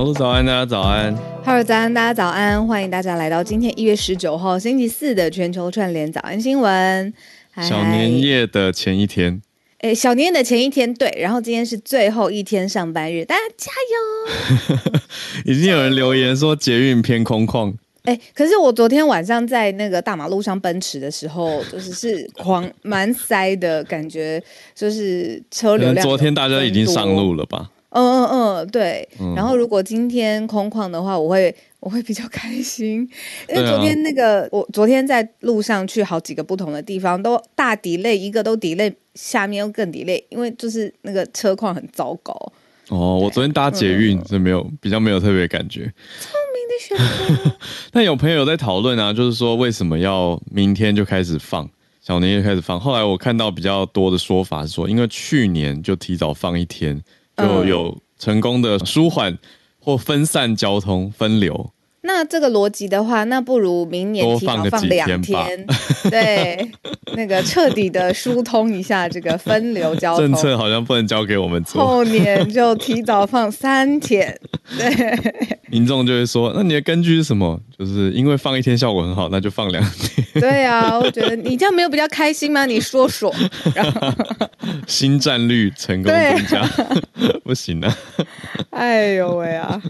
小鹿早安，大家早安。Hello，早安，大家早安，欢迎大家来到今天一月十九号星期四的全球串联早安新闻。嗨小年，夜的前一天，哎，小年夜的前一天，对，然后今天是最后一天上班日，大家加油！已经有人留言说捷运偏空旷，哎，可是我昨天晚上在那个大马路上奔驰的时候，就是是狂蛮塞的感觉，就是车流量。昨天大家已经上路。了吧？嗯嗯嗯，对。嗯然后如果今天空旷的话，我会 我会比较开心，因为昨天那个、我昨天在路上去好几个不同的地方，都大 delay，一个都 delay，下面又更 delay，因为就是那个车况很糟糕。哦，我昨天搭捷运，所以没有比较没有特别感觉。聪明的选择，但有朋友在讨论啊，就是说为什么要明天就开始放小年夜开始放？后来我看到比较多的说法是说，因为去年就提早放一天，就嗯有成功的舒缓或分散交通分流。那这个逻辑的话，那不如明年提早放两天对，那个彻底的疏通一下这个分流交通。政策好像不能交给我们做，后年就提早放三天，对 民众就会说：“那你的根据是什么？就是因为放一天效果很好，那就放两天。对啊，我觉得你这样没有比较开心吗？你说说，然 后 新战率成功增加，不行啊！哎呦喂啊，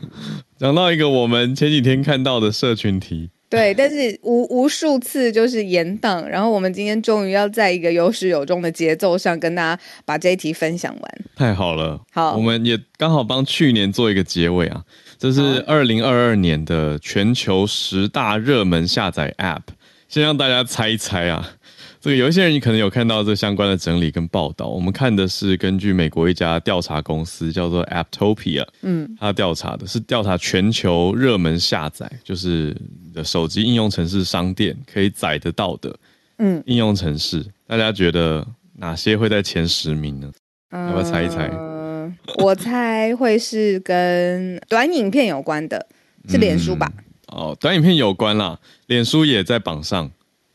讲到一个我们前几天看到的社群题，对，但是无无数次就是延档，然后我们今天终于要在一个有始有终的节奏上跟大家把这一题分享完。太好了，好我们也刚好帮去年做一个结尾啊。这是二零二二年的全球十大热门下载 App，先让大家猜一猜啊。这个有一些人你可能有看到这相关的整理跟报道，我们看的是根据美国一家调查公司叫做 Apptopia，嗯，他调查的是调查全球热门下载，就是你的手机应用程式商店可以载得到的，嗯，应用程式，大家觉得哪些会在前十名呢？要不要猜一猜？嗯，我猜会是跟短影片有关的，是脸书吧？哦，短影片有关啦，脸书也在榜上，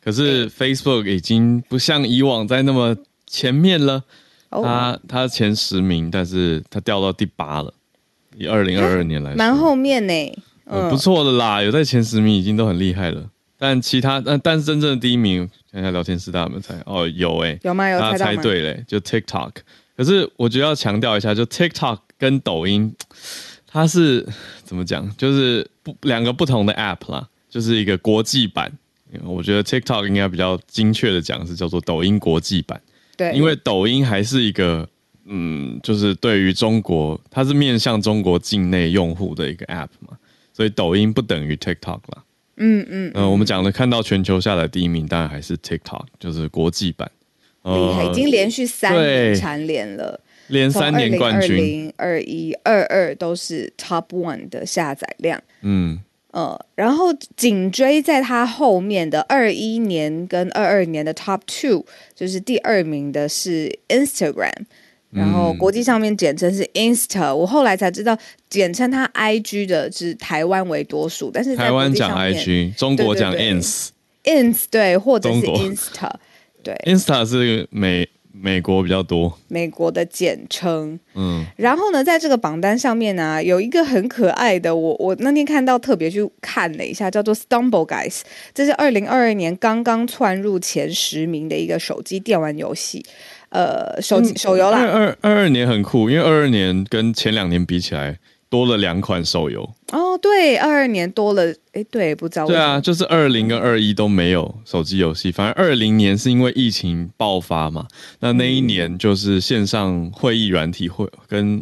可是 Facebook 已经不像以往在那么前面了。哦，它它前十名，但是它掉到第八了。以二零二二年来说，蛮后面呢。呃不错的啦，有在前十名已经都很厉害了。但其他，但但是真正的第一名，看一下聊天室大家有没有猜？哦，有哎、有吗？有？猜对嘞，就 TikTok。可是我觉得要强调一下，就 TikTok 跟抖音，它是怎么讲？就是不两个不同的 App 啦，就是一个国际版。我觉得 TikTok 应该比较精确的讲是叫做抖音国际版，对，因为抖音还是一个嗯，就是对于中国，它是面向中国境内用户的一个 App 嘛，所以抖音不等于 TikTok 啦。嗯嗯，呃，我们讲的看到全球下载第一名，当然还是 TikTok，就是国际版。厉害，已经连续三年蝉联了，连三年冠军，二零二一、二二都是 Top One 的下载量。嗯，呃，然后紧追在他后面的二一年跟二二年的 Top Two，就是第二名的是 Instagram，然后嗯。国际上面简称是 Insta，我后来才知道简称它 IG 的是台湾为多数，但是在台湾讲 IG，中国讲对对对，或者是 Insta 对。Insta 是美美国比较多，美国的简称。嗯，然后呢，在这个榜单上面呢，有一个很可爱的，我我那天看到特别去看了一下，叫做 Stumble Guys，这是二零二二年刚刚窜入前十名的一个手机电玩游戏，呃，手机、手游二啦。二二二年很酷，因为二二年跟前两年比起来多了两款手游。哦，对，二二年多了，哎，对，不知道。对啊，就是二零跟二一都没有手机游戏，反而二零年是因为疫情爆发嘛，那那一年就是线上会议软体会跟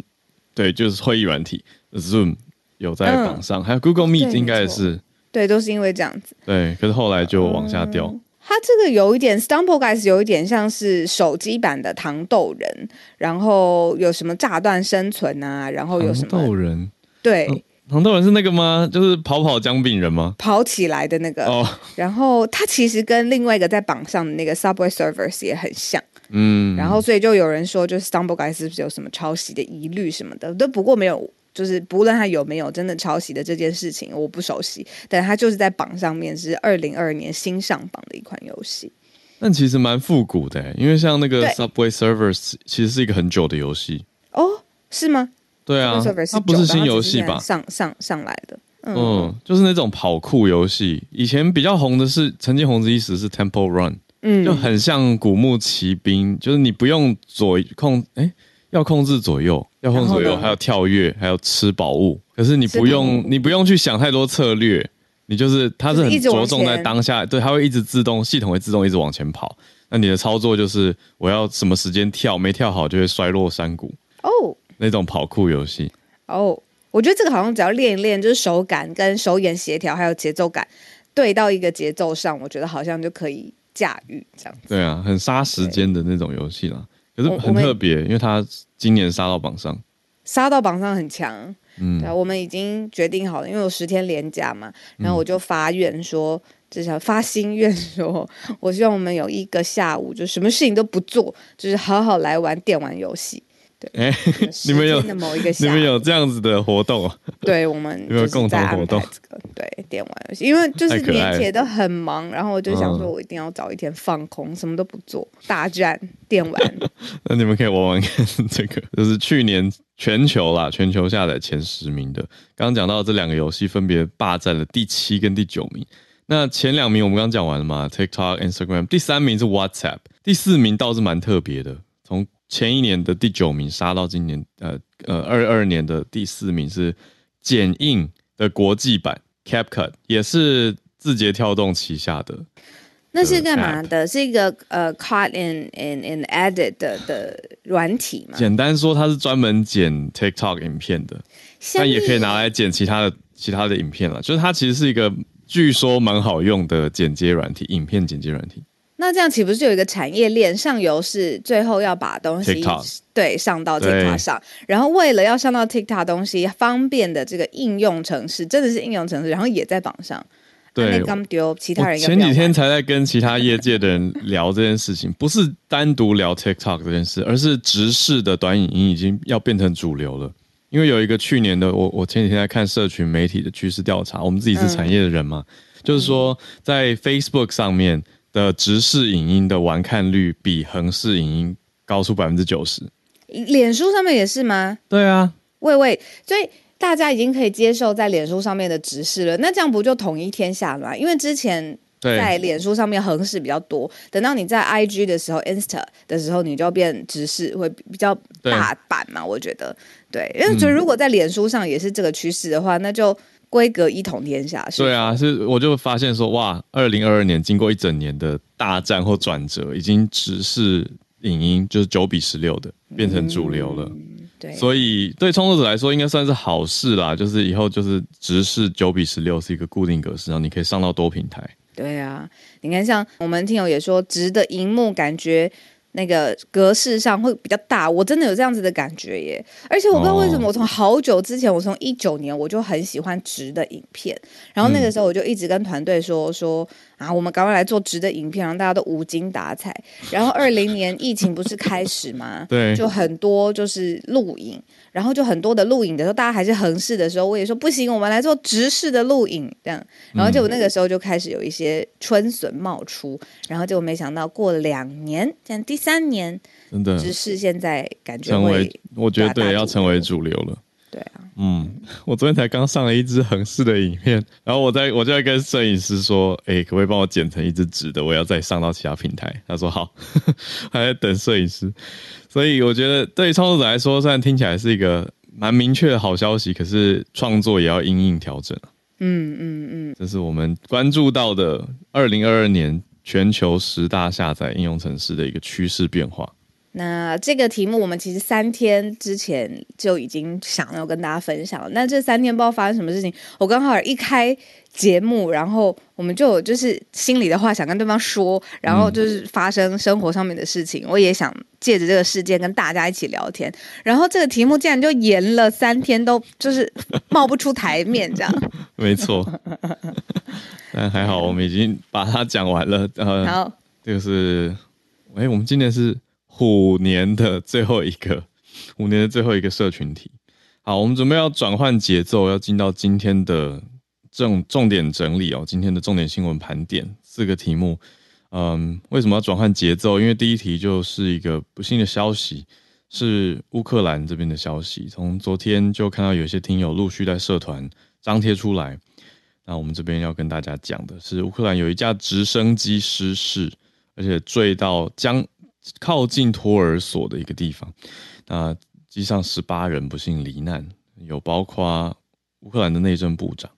对，就是会议软体 Zoom 有在榜上，还有 Google Meet 应该也是对，都是因为这样子。对，可是后来就往下掉。它这个有一点 Stumble Guys 有一点像是手机版的糖豆人，然后有什么炸弹生存啊，然后有什糖豆人，对、糖豆人是那个吗？就是跑跑姜饼人吗？跑起来的那个，哦，然后它其实跟另外一个在榜上的那个 Subway Surfers 也很像，嗯，然后所以就有人说，就是 Stumble Guys 是不是有什么抄袭的疑虑什么的？都不过没有，就是不论他有没有真的抄袭的这件事情，我不熟悉，但他就是在榜上面是二零二二年新上榜的一款游戏。但其实蛮复古的，因为像那个 Subway Servers 其实是一个很久的游戏。哦，是吗？对啊它不是新游戏吧？上上上来的，嗯，嗯，就是那种跑酷游戏。以前比较红的是，曾经红极一时是 Temple Run，嗯就很像古墓奇兵，就是你不用左控，哎，要控制左右，要控制左右，还有跳跃，还有吃宝物。可是你不用，你不用去想太多策略，你就是它是很着重在当下，对，它会一直自动，系统会自动一直往前跑。那你的操作就是我要什么时间跳，没跳好就会摔落山谷哦那种跑酷游戏。哦，我觉得这个好像只要练一练，就是手感跟手眼协调还有节奏感对到一个节奏上，我觉得好像就可以驾驭这样。对啊，很杀时间的那种游戏啦。可是很特别，因为他今年杀到榜上。杀到榜上很强，嗯对啊，我们已经决定好了，因为我十天连假嘛，然后我就发愿说，至少发心愿说，我希望我们有一个下午，就什么事情都不做，就是好好来玩电玩游戏。哎、十你们有某一个你，们有这样子的活动啊？对我们有没有共同活动排这个对电玩游戏，因为就是年节都很忙，然后我就想说，嗯我一定要找一天放空，什么都不做，大战电玩。那你们可以玩玩看这个，就是去年全球啦，全球下载前十名的。刚刚讲到这两个游戏分别霸占了第七跟第九名。那前两名我们刚刚讲完了嘛，TikTok、Instagram，第三名是 WhatsApp，第四名倒是蛮特别的，从前一年的第九名杀到今年呃呃二二年的第四名是剪映的国际版 CapCut，也是字节跳动旗下的。那是干嘛的？是一个呃，cut in in in edit 的的软体嘛？简单说，它是专门剪 TikTok 影片的。但也可以拿来。来剪其他的其他的影片了。就是它其实是一个据说蛮好用的剪接软体，影片剪接软体。那这样岂不是有一个产业链？上游是最后要把东西 TikTok 对上到 TikTok 上，然后为了要上到 TikTok 东西方便的这个应用程式，真的是应用程式，然后也在榜上。对那，刚丢其他人前几天才在跟其他业界的人聊这件事情，不是单独聊 TikTok 这件事，而是直视的短影音已经要变成主流了。因为有一个去年的，我我前几天在看社群媒体的趋势调查，我们自己是产业的人嘛，就是说在 Facebook 上面的直视影音的完看率比横视影音高出百分之九十。脸书上面也是吗？对啊，喂喂，所以大家已经可以接受在脸书上面的直视了，那这样不就统一天下了吗？因为之前，在脸书上面横视比较多，等到你在 IG 的时候、Insta 的时候，你就变直视，会比较大版嘛？我觉得，对，因为觉得如果在脸书上也是这个趋势的话，那就规格一统天下。是对啊，是我就发现说，哇，二零二二年经过一整年的大战或转折，已经只是影音就是九比十六的变成主流了。对，所以对创作者来说，应该算是好事啦。就是以后就是直视九比十六是一个固定格式，然后你可以上到多平台。对啊，你看，像我们听友也说，直的荧幕感觉那个格式上会比较大，我真的有这样子的感觉耶。而且我不知道为什么，哦我从好久之前，我从一九年我就很喜欢直的影片，然后那个时候我就一直跟团队说说啊，我们赶快来做直的影片，让大家都无精打采。然后二零年疫情不是开始吗？对，就很多就是录影，然后就很多的录影的时候，大家还是横视的时候，我也说不行，我们来做直视的录影，这样。然后结果那个时候就开始有一些春笋冒出，然后结果没想到过了两年，现在第三年，真的直视现在感觉成为会，我觉得对要成为主流了。对啊，嗯，我昨天才刚上了一支横式的影片，然后我在我就在跟摄影师说，哎、可不可以帮我剪成一支直的？我要再上到其他平台。他说好，还在等摄影师。所以我觉得对于创作者来说，虽然听起来是一个蛮明确的好消息，可是创作也要因应调整啊。嗯嗯嗯，这是我们关注到的二零二二年全球十大下载应用城市的一个趋势变化。那这个题目我们其实三天之前就已经想要跟大家分享了。那这三天不知道发生什么事情，我刚好一开节目，然后我们就有就是心里的话想跟对方说，然后就是发生生活上面的事情，我也想借着这个事件跟大家一起聊天。然后这个题目竟然就延了三天，都就是冒不出台面这样。没错，但还好我们已经把它讲完了。呃，好，这个是，哎、我们今年是虎年的最后一个，虎年的最后一个社群题。好，我们准备要转换节奏，要进到今天的重重点整理哦。今天的重点新闻盘点四个题目。嗯，为什么要转换节奏？因为第一题就是一个不幸的消息，是乌克兰这边的消息。从昨天就看到有些听友陆续在社团张贴出来。那我们这边要跟大家讲的是，乌克兰有一架直升机失事，而且坠到将靠近托儿所的一个地方。那机上十八人不幸罹难，有包括乌克兰的内政部长。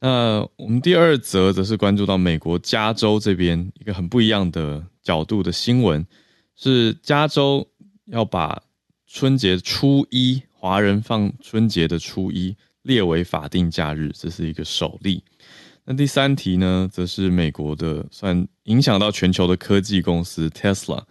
那我们第二则则是关注到美国加州这边一个很不一样的角度的新闻，是加州要把春节初一华人放春节的初一列为法定假日，这是一个首例。那第三题呢，则是美国的算影响到全球的科技公司 Tesla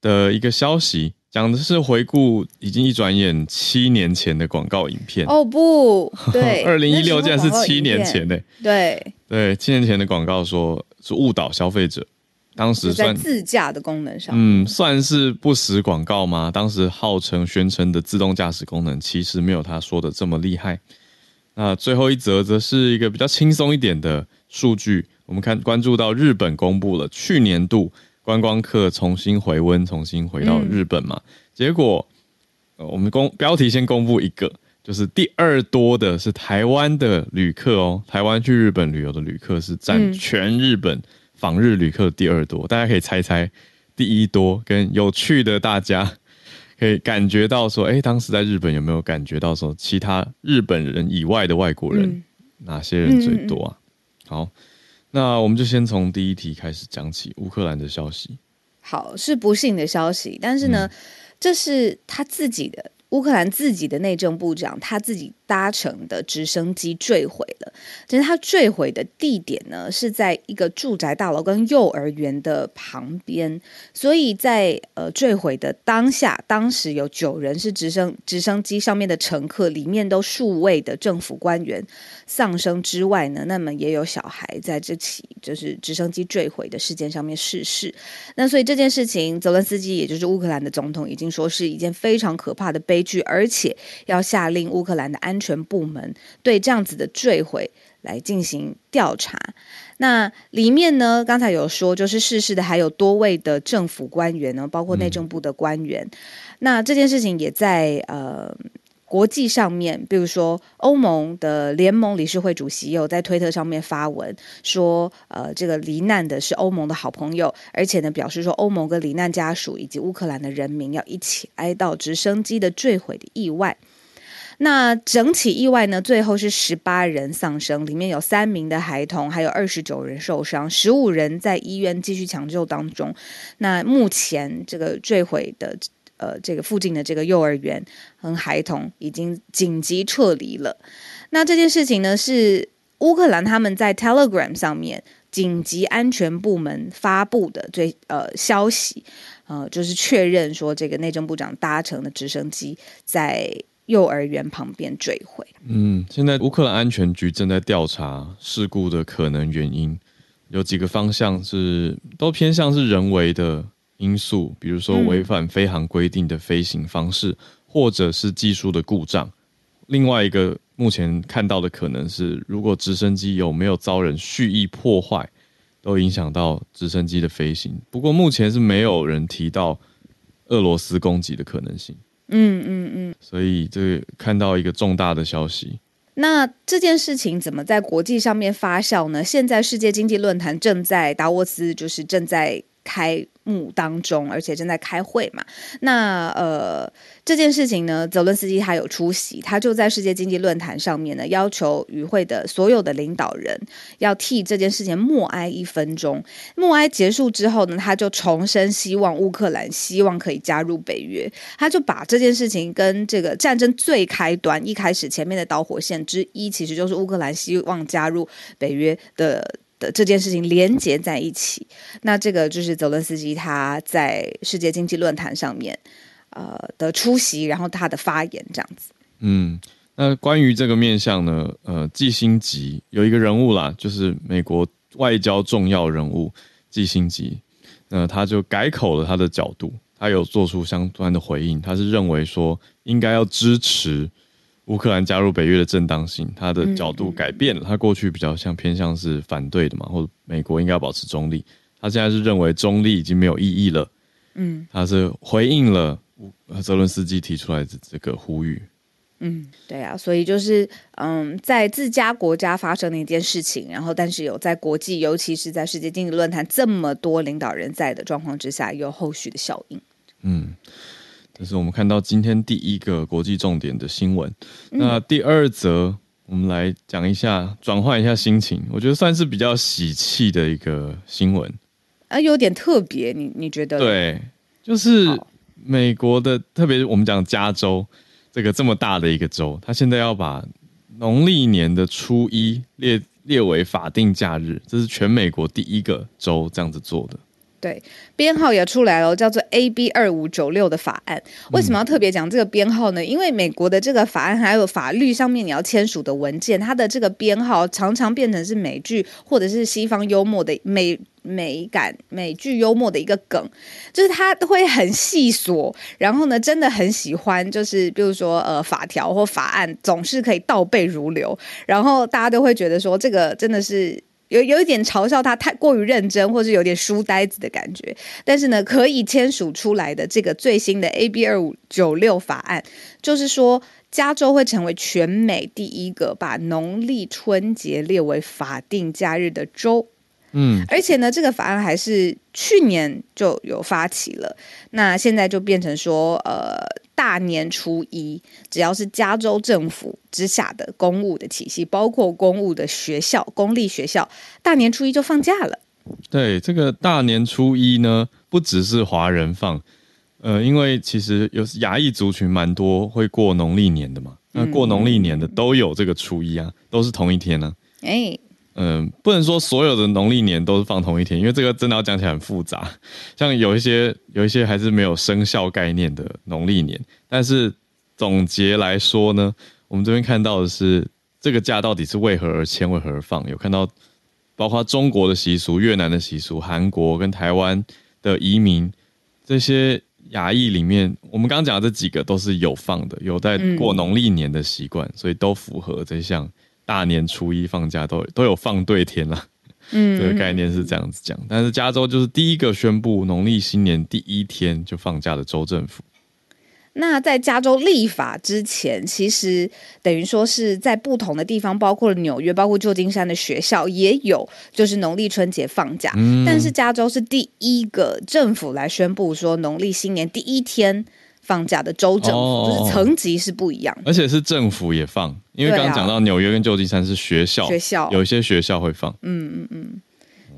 的一个消息，讲的是回顾已经一转眼七年前的广告影片。哦不对，二零一六竟然是七年前呢、对，对，七年前的广告说是误导消费者，当时算自驾的功能上，嗯算是不实广告吗？当时号称宣称的自动驾驶功能，其实没有他说的这么厉害。那最后一则则是一个比较轻松一点的数据，我们看关注到日本公布了去年度观光客重新回温，重新回到日本嘛，结果、呃我们公标题先公布一个，就是第二多的是台湾的旅客哦，台湾去日本旅游的旅客是占嗯。全日本访日旅客的第二多，大家可以猜猜第一多跟有趣的大家。可以感觉到说，哎、当时在日本有没有感觉到说，其他日本人以外的外国人、嗯。哪些人最多啊？好，那我们就先从第一题开始讲起，乌克兰的消息。好，是不幸的消息，但是呢，这是他自己的乌克兰自己的内政部长他自己搭乘的直升机坠毁了。其实他坠毁的地点呢是在一个住宅大楼跟幼儿园的旁边，所以在呃坠毁的当下，当时有九人是直升直升机上面的乘客，里面都数位的政府官员丧生之外呢，那么也有小孩在这起就是直升机坠毁的事件上面逝世。那所以这件事情，泽伦斯基也就是乌克兰的总统已经说是一件非常可怕的悲剧，而且要下令乌克兰的安全部门对这样子的坠毁来进行调查。那里面呢，刚才有说，就是逝世的还有多位的政府官员呢，包括内政部的官员。那这件事情也在呃。国际上面，比如说欧盟的联盟理事会主席有在推特上面发文说，呃，这个罹难的是欧盟的好朋友，而且呢表示说，欧盟跟罹难家属以及乌克兰的人民要一起哀悼直升机的坠毁的意外。那整起意外呢，最后是十八人丧生，里面有三名的孩童，还有二十九人受伤，十五人在医院继续抢救当中。那目前这个坠毁的呃这个附近的这个幼儿园和孩童已经紧急撤离了。那这件事情呢，是乌克兰他们在 Telegram 上面紧急安全部门发布的最呃消息，呃，就是确认说这个内政部长搭乘的直升机在幼儿园旁边坠毁。嗯，现在乌克兰安全局正在调查事故的可能原因，有几个方向是都偏向是人为的因素，比如说嗯违反飞行规定的飞行方式，或者是技术的故障。另外一个目前看到的可能是，如果直升机有没有遭人蓄意破坏，都影响到直升机的飞行。不过目前是没有人提到俄罗斯攻击的可能性。嗯嗯嗯。所以这看到一个重大的消息。那这件事情怎么在国际上面发酵呢？现在世界经济论坛正在达沃斯，就是正在开。幕当中，而且正在开会嘛。那呃，这件事情呢，泽伦斯基他有出席，他就在世界经济论坛上面呢，要求与会的所有的领导人要替这件事情默哀一分钟。默哀结束之后呢，他就重申希望乌克兰希望可以加入北约。他就把这件事情跟这个战争最开端一开始前面的导火线之一，其实就是乌克兰希望加入北约的。的这件事情连接在一起，那这个就是泽伦斯基他在世界经济论坛上面呃的出席，然后他的发言这样子。嗯，那关于这个面向呢，呃，季星吉有一个人物啦，就是美国外交重要人物季星吉，那他就改口了他的角度，他有做出相关的回应，他是认为说应该要支持。乌克兰加入北约的正当性，他的角度改变了。他过去比较像偏向是反对的嘛，或者美国应该要保持中立。他现在是认为中立已经没有意义了。嗯，他是回应了泽伦斯基提出来的这个呼吁。嗯，对啊，所以就是嗯，在自家国家发生的一件事情，然后但是有在国际，尤其是在世界经济论坛这么多领导人在的状况之下，有后续的效应。嗯。这是我们看到今天第一个国际重点的新闻。那第二则，我们来讲一下，转换一下心情。我觉得算是比较喜气的一个新闻。啊，有点特别，你你觉得？对，就是美国的，特别是我们讲加州这个这么大的一个州，它现在要把农历年的初一列列为法定假日，这是全美国第一个州这样子做的。对，编号也出来了，叫做 AB 二五九六的法案。为什么要特别讲这个编号呢？因为美国的这个法案还有法律上面你要签署的文件，它的这个编号常常变成是美剧或者是西方幽默的美美感美剧幽默的一个梗，就是他会很细琐，然后呢，真的很喜欢，就是比如说呃法条或法案总是可以倒背如流，然后大家都会觉得说这个真的是。有有一点嘲笑他太过于认真，或是有点书呆子的感觉。但是呢，可以签署出来的这个最新的 AB 二五九六法案，就是说加州会成为全美第一个把农历春节列为法定假日的州。嗯，而且呢，这个法案还是去年就有发起了，那现在就变成说，呃，大年初一，只要是加州政府之下的公务的体系，包括公务的学校、公立学校，大年初一就放假了。对，这个大年初一呢，不只是华人放，呃，因为其实有亚裔族群蛮多会过农历年的嘛，那过农历年的都有这个初一啊，都是同一天呢。哎。嗯，不能说所有的农历年都是放同一天，因为这个真的要讲起来很复杂。像有一些有一些还是没有生肖概念的农历年，但是总结来说呢，我们这边看到的是这个假到底是为何而迁，为何而放？有看到包括中国的习俗、越南的习俗、韩国跟台湾的移民这些亚裔里面，我们刚刚讲的这几个都是有放的，有在过农历年的习惯，所以都符合这项。大年初一放假都都有放对天了，嗯，这个概念是这样子讲。但是加州就是第一个宣布农历新年第一天就放假的州政府。那在加州立法之前，其实等于说是在不同的地方，包括了纽约、包括旧金山的学校也有，就是农历春节放假。但是加州是第一个政府来宣布说农历新年第一天。放假的州政府就是层级是不一样，而且是政府也放，因为刚刚讲到纽约跟旧金山是学校，学校有一些学校会放，嗯嗯嗯，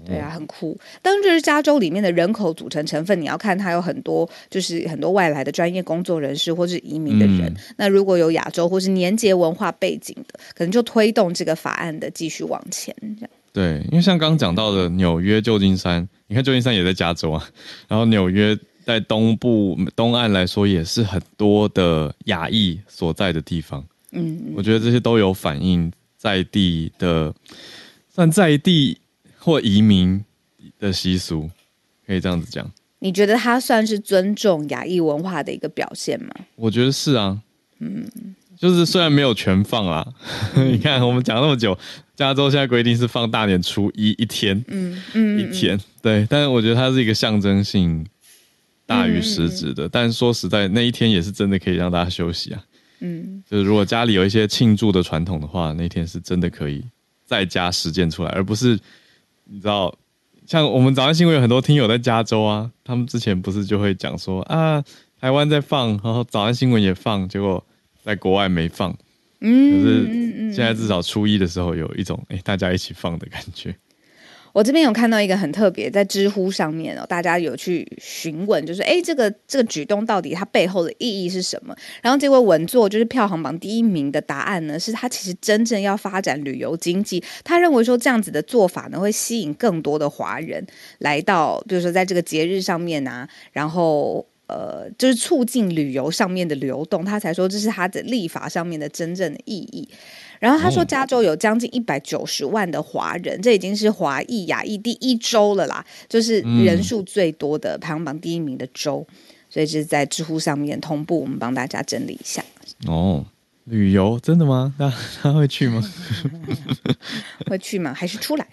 对啊，很酷。当然，就是加州里面的人口组成成分，你要看它有很多，就是很多外来的专业工作人士或是移民的人。那如果有亚洲或是年节文化背景的，可能就推动这个法案的继续往前。这样对，因为像刚刚讲到的纽约、旧金山，你看旧金山也在加州啊，然后纽约。在东部东岸来说，也是很多的亚裔所在的地方。嗯，我觉得这些都有反映在地的，算在地或移民的习俗，可以这样子讲。你觉得他算是尊重亚裔文化的一个表现吗？我觉得是啊。嗯，就是虽然没有全放啦，你看我们讲那么久，加州现在规定是放大年初一一天，嗯嗯，一天，对，但是我觉得它是一个象征性大于实质的，但说实在，那一天也是真的可以让大家休息啊，嗯，就是如果家里有一些庆祝的传统的话，那天是真的可以在家实践出来，而不是你知道，像我们早上新闻有很多听友在加州啊，他们之前不是就会讲说啊，台湾在放，然后早安新闻也放，结果。在国外没放，嗯，可是现在至少初一的时候有一种哎，大家一起放的感觉。我这边有看到一个很特别，在知乎上面哦，大家有去询问，就是哎，这个这个举动到底它背后的意义是什么？然后这位稳坐就是票行榜第一名的答案呢，是他其实真正要发展旅游经济，他认为说这样子的做法呢，会吸引更多的华人来到，比如说在这个节日上面啊，然后。呃，就是促进旅游上面的流动，他才说这是他的立法上面的真正的意义。然后他说，加州有将近一百九十万的华人，这已经是华裔亚裔第一州了啦，就是人数最多的排行榜第一名的州。所以是在知乎上面同步，我们帮大家整理一下。哦，旅游真的吗？那他会去吗？会去吗？还是出来？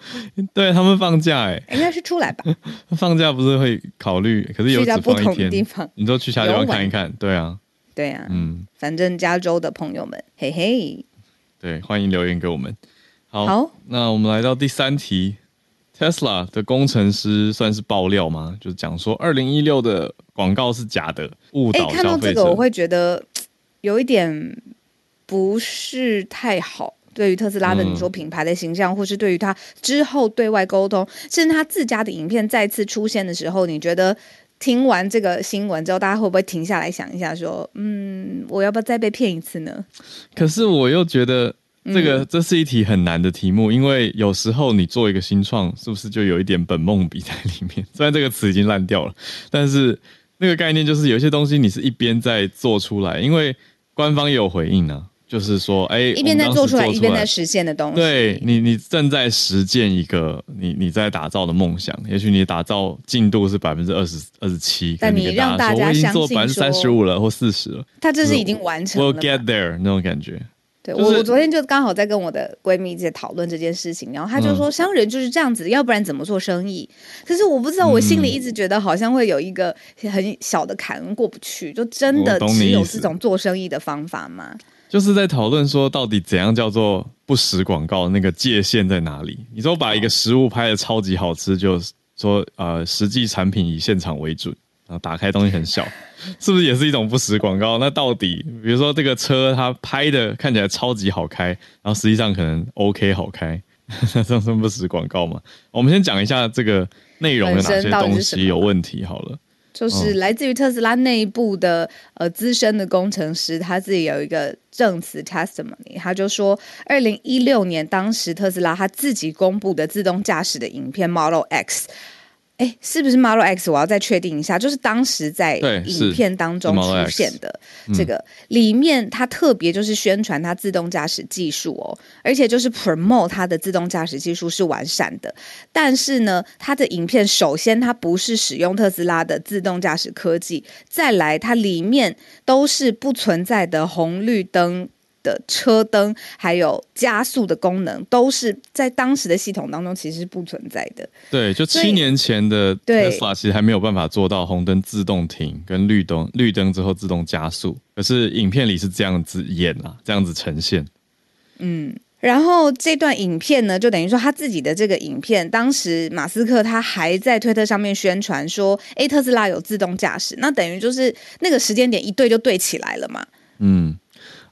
对他们放假哎，应该是出来吧。放假不是会考虑，可是有只放一天。你都去其他地方看一看，对啊，对啊，嗯，反正加州的朋友们，嘿嘿，对，欢迎留言给我们。好，那我们来到第三题，Tesla 的工程师算是爆料吗？就是讲说二零一六的广告是假的，误导消费者。看到这个，我会觉得有一点不是太好。对于特斯拉的你说品牌的形象，或是对于他之后对外沟通，甚至他自家的影片再次出现的时候，你觉得听完这个新闻之后，大家会不会停下来想一下，说，嗯，我要不要再被骗一次呢？可是我又觉得这个这是一题很难的题目，因为有时候你做一个新创，是不是就有一点本梦比在里面？虽然这个词已经烂掉了，但是那个概念就是有些东西你是一边在做出来，因为官方也有回应呢。就是说，哎，一边在做出来，一边在实现的东西。对你，你正在实践一个你你在打造的梦想。也许你打造进度是百分之二十二十七，但你让大家相信百分之三十五了或四十了，他这是已经完成了。We'll get there 那种感觉。对我，我昨天就刚好在跟我的闺蜜在讨论这件事情，然后她就说，商人就是这样子，要不然怎么做生意？可是我不知道，我心里一直觉得好像会有一个很小的坎过不去，就真的只有这种做生意的方法吗？就是在讨论说，到底怎样叫做不实广告？那个界限在哪里？你说把一个食物拍的超级好吃，就说呃，实际产品以现场为准，然后打开东西很小，是不是也是一种不实广告？那到底，比如说这个车它拍的看起来超级好开，然后实际上可能 OK 好开，那 这算不实广告吗？我们先讲一下这个内容有哪些东西有问题好了。就是来自于特斯拉内部的呃资深的工程师，他自己有一个证词 testimony，他就说，二零一六年当时特斯拉他自己公布的自动驾驶的影片 Model X。哎，是不是 Model X？我要再确定一下，就是当时在影片当中出现的这个里面，它特别就是宣传它自动驾驶技术哦，而且就是 promote 它的自动驾驶技术是完善的。但是呢，它的影片首先它不是使用特斯拉的自动驾驶科技，再来它里面都是不存在的红绿灯。的车灯还有加速的功能，都是在当时的系统当中其实是不存在的。对，就七年前的特斯拉其实还没有办法做到红灯自动停跟绿灯绿灯之后自动加速。可是影片里是这样子演啊，这样子呈现。嗯，然后这段影片呢，就等于说他自己的这个影片，当时马斯克他还在推特上面宣传说，哎，特斯拉有自动驾驶，那等于就是那个时间点一对就对起来了嘛。嗯。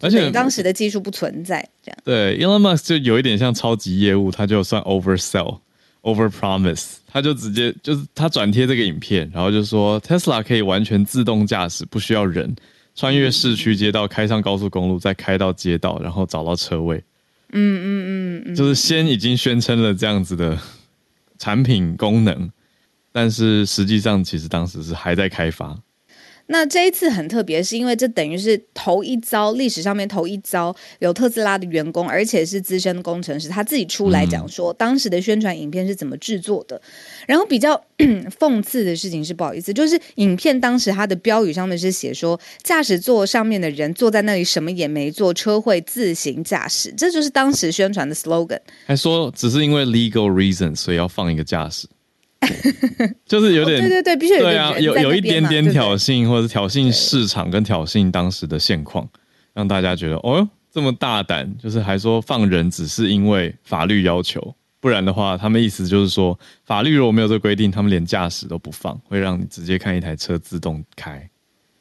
而且当时的技术不存在，这样对 Elon Musk 就有一点像超级业务，他就算 oversell、overpromise，他就直接就是他转贴这个影片，然后就说 Tesla 可以完全自动驾驶，不需要人穿越市区街道，开上高速公路，再开到街道，然后找到车位。嗯嗯嗯，就是先已经宣称了这样子的产品功能，但是实际上其实当时是还在开发。那这一次很特别，是因为这等于是头一遭，历史上面头一遭有特斯拉的员工，而且是资深工程师，他自己出来讲说当时的宣传影片是怎么制作的。然后比较 讽刺的事情是，不好意思，就是影片当时它的标语上面是写说，驾驶座上面的人坐在那里什么也没做，车会自行驾驶，这就是当时宣传的 slogan。还说只是因为 legal reason，所以要放一个驾驶。就是有点对对对，必须对啊，有有一点点挑衅，衅，或者挑衅市场跟挑衅当时的现况，让大家觉得哦，这么大胆，就是还说放人只是因为法律要求，不然的话，他们意思就是说，法律如果没有这个规定，他们连驾驶都不放，会让你直接看一台车自动开，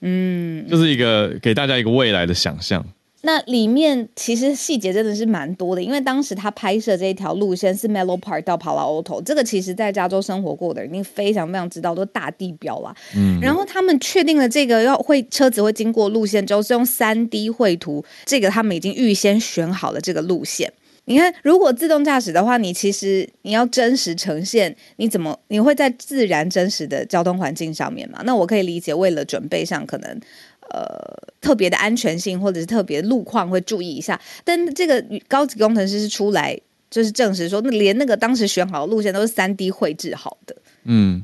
嗯，就是一个给大家一个未来的想象。那里面其实细节真的是蛮多的，因为当时他拍摄这一条路线是 Melo Park 到 Palo Alto，这个其实在加州生活过的人一定非常非常知道，都大地标啦。嗯，然后他们确定了这个要会车子会经过路线之后，是用三 D 绘图，这个他们已经预先选好了这个路线。你看，如果自动驾驶的话，你其实你要真实呈现，你怎么你会在自然真实的交通环境上面嘛？那我可以理解，为了准备上可能。呃，特别的安全性或者是特别路况会注意一下，但这个高级工程师是出来就是证实说，那连那个当时选好的路线都是三 D 绘制好的。嗯，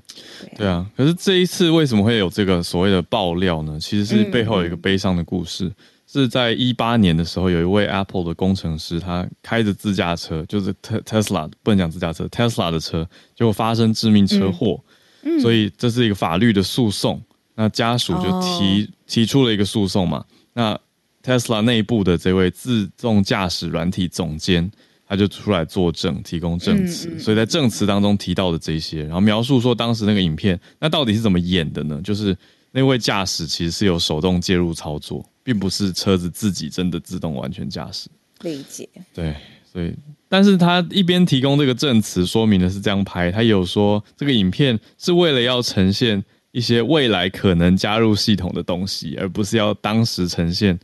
对啊。可是这一次为什么会有这个所谓的爆料呢？其实是背后有一个悲伤的故事，是在一八年的时候，有一位 Apple 的工程师，他开着自驾车，就是 Tesla 不能讲自驾车，Tesla 的车，结果发生致命车祸，所以这是一个法律的诉讼。那家属就提提出了一个诉讼嘛，那 Tesla 内部的这位自动驾驶软体总监，他就出来作证，提供证词。所以在证词当中提到的这些，然后描述说当时那个影片，那到底是怎么演的呢？就是那位驾驶其实是有手动介入操作，并不是车子自己真的自动完全驾驶。理解。对，所以，但是他一边提供这个证词，说明的是这样拍，他有说这个影片是为了要呈现。一些未来可能加入系统的东西，而不是要当时呈现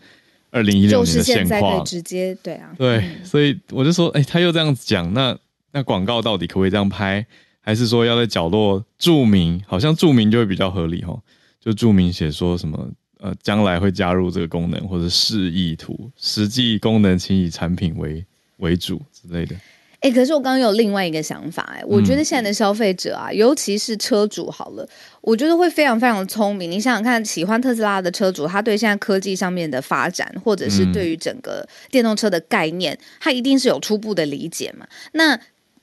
二零一六年的现况。直接对啊，对，所以我就说，哎，他又这样子讲，那那广告到底可不可以这样拍？还是说要在角落注明？好像注明就会比较合理哈，就注明写说什么呃，将来会加入这个功能，或者示意图，实际功能请以产品为为主之类的。哎，可是我刚刚有另外一个想法，哎，我觉得现在的消费者啊，尤其是车主，好了，我觉得会非常非常的聪明。你想想看，喜欢特斯拉的车主，他对现在科技上面的发展，或者是对于整个电动车的概念，他一定是有初步的理解嘛？那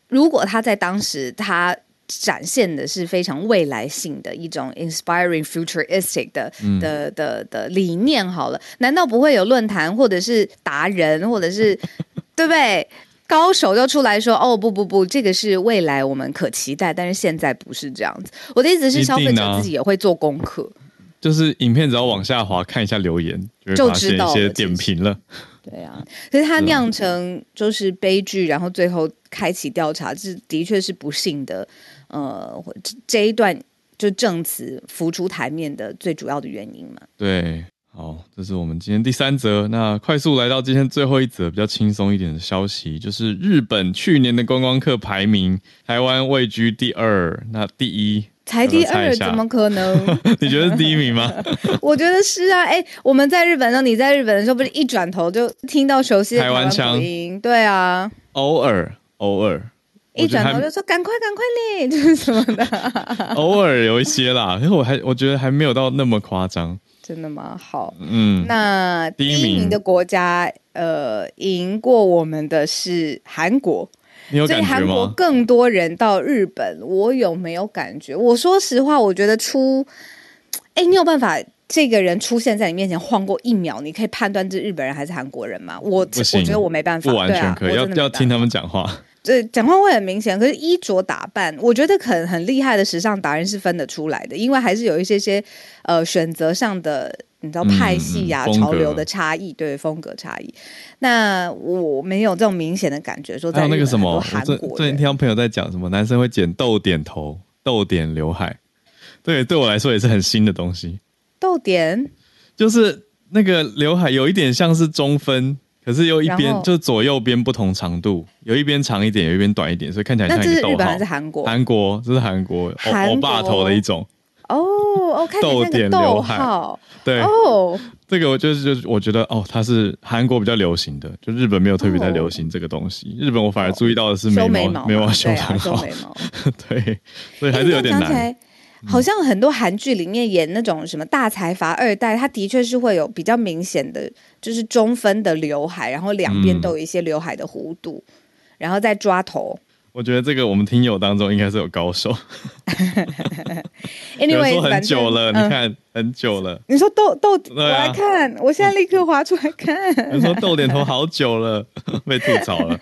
如果他在当时他展现的是非常未来性的一种 inspiring futuristic 的的的的理念，好了，难道不会有论坛或者是达人，或者是 对不对？高手就出来说：“哦，不不不，这个是未来我们可期待，但是现在不是这样子。”我的意思是，消费者自己也会做功课，就是影片只要往下滑，看一下留言，就知道一些点评了。对啊，可是它酿成就是悲剧，然后最后开启调查，这的确是不幸的。呃，这一段就证词浮出台面的最主要的原因嘛？对。好，这是我们今天第三则。那快速来到今天最后一则比较轻松一点的消息，就是日本去年的观光客排名，台湾位居第二，那第一才第二，怎么可能？你觉得是第一名吗？我觉得是啊。哎，我们在日本呢，你在日本的时候，不是一转头就听到熟悉的台湾腔？对啊，偶尔偶尔，一转头就说赶快赶快嘞，就 是什么的。偶尔有一些啦，因为我还我觉得还没有到那么夸张。真的吗？好，嗯，那第一名的国家，呃，赢过我们的是韩国，所以韩国更多人到日本，我有没有感觉？我说实话，我觉得出，哎，你有办法这个人出现在你面前晃过一秒，你可以判断这日本人还是韩国人吗？我我觉得我没办法，不完全可以，要要听他们讲话。对，讲话会很明显，可是衣着打扮，我觉得很很厉害的时尚达人是分得出来的，因为还是有一些些呃选择上的，你知道派系呀、潮流的差异，对风格差异。那我没有这种明显的感觉，说在那个什么韩国，最近听到朋友在讲什么，男生会剪豆点头、豆点刘海，对，对我来说也是很新的东西。豆点就是那个刘海有一点像是中分。可是又一边就左右边不同长度，有一边长一点，有一边短一点，所以看起来像一个逗号。那这是日本还是韩国？韩国，这是韩国欧巴头的一种。哦，OK，逗点逗刘海号，对，哦，这个我就是就是我觉得哦，它是韩国比较流行的，就日本没有特别在流行这个东西。日本我反而注意到的是修眉毛，眉毛修对啊，得很好。对，所以还是有点难。好像很多韩剧里面演那种什么大财阀二代，他的确是会有比较明显的，就是中分的刘海，然后两边嗯都有一些刘海的弧度，然后再抓头。我觉得这个我们听友当中应该是有高手，Anyway，说很久了，嗯你看很久了。你说豆豆，我来看，我现在立刻划出来看。你说豆点头好久了，被吐槽了。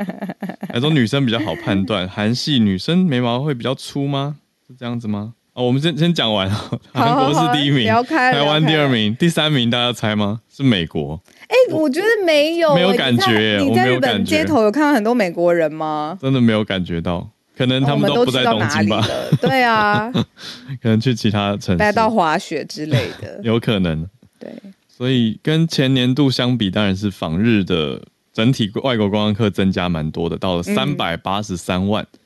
还说女生比较好判断，韩系女生眉毛会比较粗吗？是这样子吗？哦，我们先先讲完了。韩国是第一名，台湾第二名，第三名大家猜吗？是美国。哎、我觉得没有、没有哎感觉你在本街头有看到很多美国人吗？真的没有感觉到，可能他们都不在东京吧？对啊，可能去其他城市，带到滑雪之类的。有可能。对，所以跟前年度相比，当然是访日的整体外国观光客增加蛮多的，到了三百八十三万，嗯，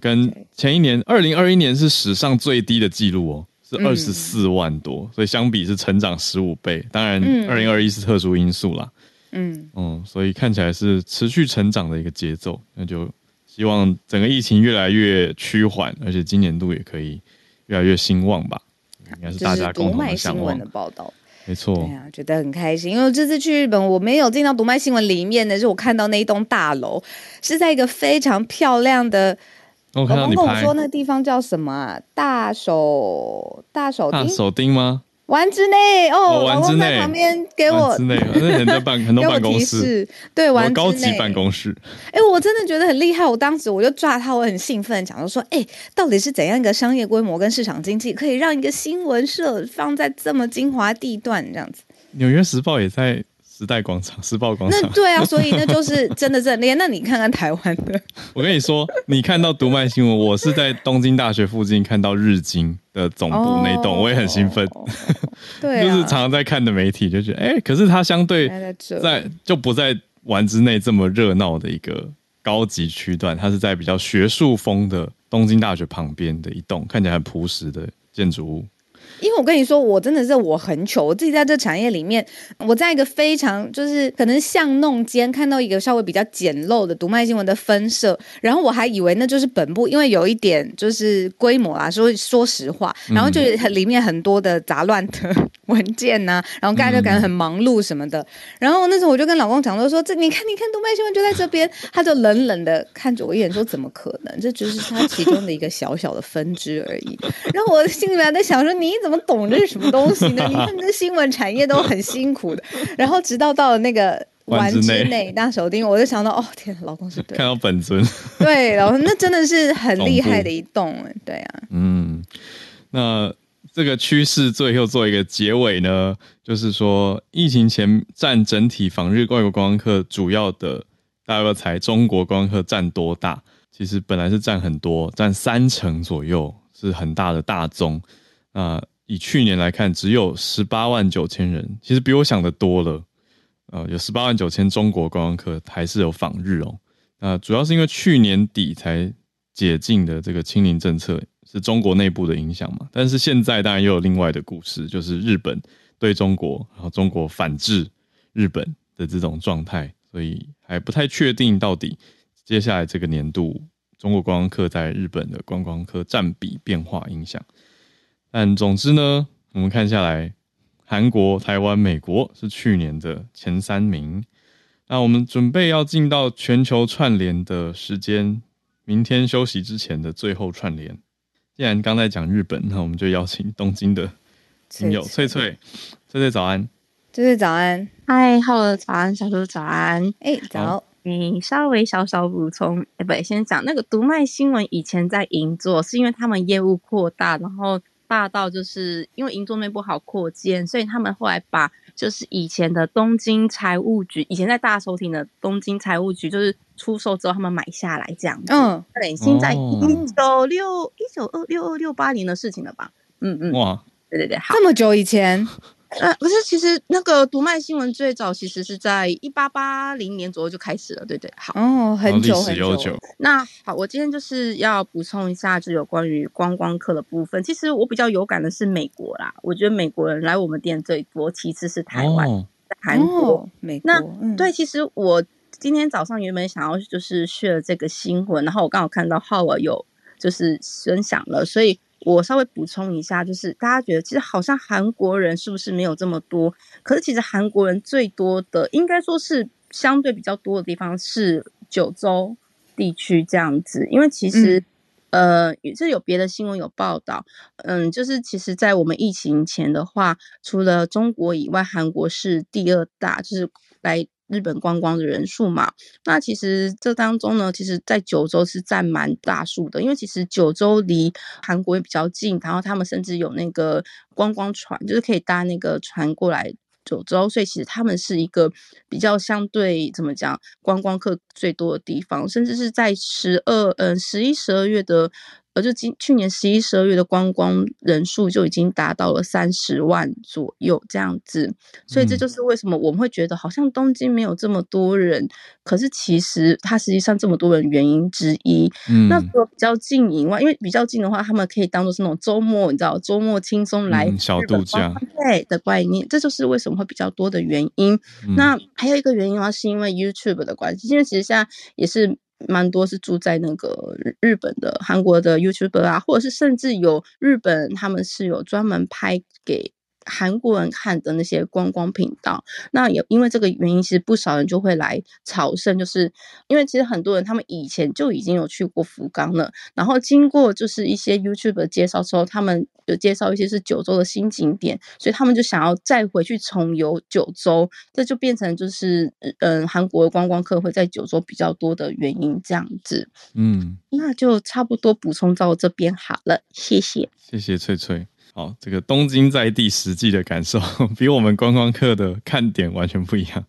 跟前一年二零二一年是史上最低的记录哦，是嗯二十四万多，所以相比是成长十五倍。当然，嗯二零二一是特殊因素啦，嗯，嗯，所以看起来是持续成长的一个节奏，那就希望整个疫情越来越趋缓，而且今年度也可以越来越兴旺吧，应该是大家共同的向往的。报道。没错对，啊，觉得很开心，因为我这次去日本，我没有进到读卖新闻里面的，是我看到那一栋大楼是在一个非常漂亮的。我看老到你拍我说那个地方叫什么啊？大手大手町大手钉吗？丸之内哦，哦丸之内旁边给我丸之内，那很多办很多 办公室，对，丸之高级办公室。哎、我真的觉得很厉害。我当时我就抓他，我很兴奋，讲说，哎、到底是怎样一个商业规模跟市场经济，可以让一个新闻社放在这么精华地段这样子？纽约时报也在时代广场、时报广场。那对啊，所以那就是真的是很厉害。那你看看台湾的，我跟你说，你看到读卖新闻，我是在东京大学附近看到日经的总部那栋，我也很兴奋。哦对啊，就是常常在看的媒体就觉得，哎、可是它相对在就不在丸之内这么热闹的一个高级区段，它是在比较学术风的东京大学旁边的一栋看起来很朴实的建筑物。因为我跟你说，我真的是我很糗，我自己在这产业里面，我在一个非常就是可能巷弄间看到一个稍微比较简陋的读卖新闻的分社，然后我还以为那就是本部，因为有一点就是规模啦，说说实话，然后就是里面很多的杂乱的文件呐、然后大家就感觉很忙碌什么的，然后那时候我就跟老公讲说说这你看你看读卖新闻就在这边，他就冷冷的看着我一眼说怎么可能，这只是他其中的一个小小的分支而已。然后我心里面在想说，你怎么懂这是什么东西呢？你看这新闻产业都很辛苦的。然后直到到了那个丸之丸之内内大手钉，我就想到，哦天，老公是对看到本尊，对，然后那真的是很厉害的一栋，对啊，嗯，那这个趋势最后做一个结尾呢，就是说疫情前占整体访日外国观光客主要的，大家要猜中国观光客占多大？其实本来是占很多，占三成左右，是很大的大宗。那以去年来看，只有十八万九千人，其实比我想的多了。呃，有十八万九千中国观光客还是有访日哦。那主要是因为去年底才解禁的这个清零政策是中国内部的影响嘛，但是现在当然又有另外的故事，就是日本对中国，然后中国反制日本的这种状态，所以还不太确定到底接下来这个年度中国观光客在日本的观光客占比变化影响。但总之呢，我们看下来，韩国、台湾、美国是去年的前三名。那我们准备要进到全球串联的时间，明天休息之前的最后串联。既然刚才讲日本，那我们就邀请东京的亲友翠翠，翠翠早安。翠翠早安，嗨，Hello，早安，小猪早安。哎，早，你稍微小小补充，哎，不，先讲那个读卖新闻以前在银座，是因为他们业务扩大，然后大到就是因为银座内部好扩建，所以他们后来把就是以前的东京财务局，以前在大手町的东京财务局，就是出售之后他们买下来这样子。嗯，对，现在哦一九六一九二六二六八年的事情了吧？嗯嗯，哇，对对对，好。这么久以前，呃，可是其实那个读卖新闻最早其实是在一八八零年左右就开始了，对对。好，哦，很久历史很悠久。那好，我今天就是要补充一下，就有关于观光客的部分。其实我比较有感的是美国啦，我觉得美国人来我们店最多，其次是台湾、哦，韩国。哦，美国那嗯对，其实我今天早上原本想要就是学这个新闻，然后我刚好看到浩尔有就是分享了，所以我稍微补充一下，就是大家觉得其实好像韩国人是不是没有这么多？可是其实韩国人最多的，应该说是相对比较多的地方是九州地区这样子，因为其实。呃，这有别的新闻有报道，嗯，就是其实，在我们疫情前的话，除了中国以外，韩国是第二大，就是来日本观光的人数嘛。那其实这当中呢，其实在九州是占蛮大数的，因为其实九州离韩国也比较近，然后他们甚至有那个观光船，就是可以搭那个船过来。九州，所以其实他们是一个比较相对怎么讲，观光客最多的地方，甚至是在十二、嗯十一、十二月的，呃，就今去年十一、十二月的观光人数就已经达到了三十万左右这样子，所以这嗯。就是为什么我们会觉得好像东京没有这么多人，可是其实它实际上这么多人原因之一。嗯，那除了比较近以外，因为比较近的话，他们可以当做是那种周末，你知道，周末轻松来嗯小度假对的概念，这就是为什么会比较多的原因。嗯。那还有一个原因的话，是因为 YouTube 的关系，因为其实现在也是蛮多是住在那个日本的、韩国的 YouTuber 啊，或者是甚至有日本他们是有专门拍给。韩国人看的那些观光频道，那也因为这个原因，其实不少人就会来朝圣，就是因为其实很多人他们以前就已经有去过福冈了，然后经过就是一些 YouTube 的介绍之后，他们有介绍一些是九州的新景点，所以他们就想要再回去重游九州，这就变成就是嗯韩国的观光客会在九州比较多的原因这样子。嗯，那就差不多补充到这边好了，谢谢。谢谢翠翠。好，这个东京在地实际的感受，比我们观光客的看点完全不一样。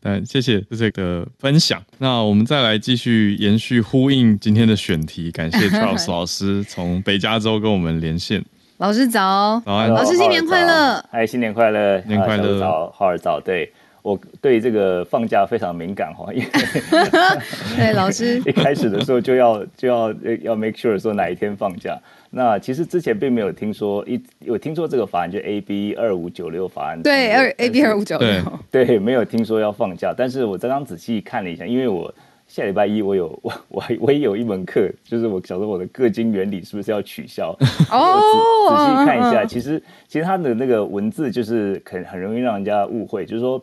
但谢谢这个分享。那我们再来继续延续呼应今天的选题，感谢 Charles 老师从北加州跟我们连线。老师早，早安，老师新年快乐！嗨，新年快乐！新年快乐早，浩儿早。对我对这个放假非常敏感哈，因为 对，老师 一开始的时候就要就要呃要 make sure 说哪一天放假。那其实之前并没有听说一有听说这个法案，就 AB 二五九六法案。对二 A B 二五九对六，对，没有听说要放假，但是我刚刚仔细看了一下，因为我下礼拜一我有我我还我也有一门课，就是我晓得我的各经原理是不是要取消。哦仔仔细看一下，其实其实它的那个文字就是很很容易让人家误会，就是说。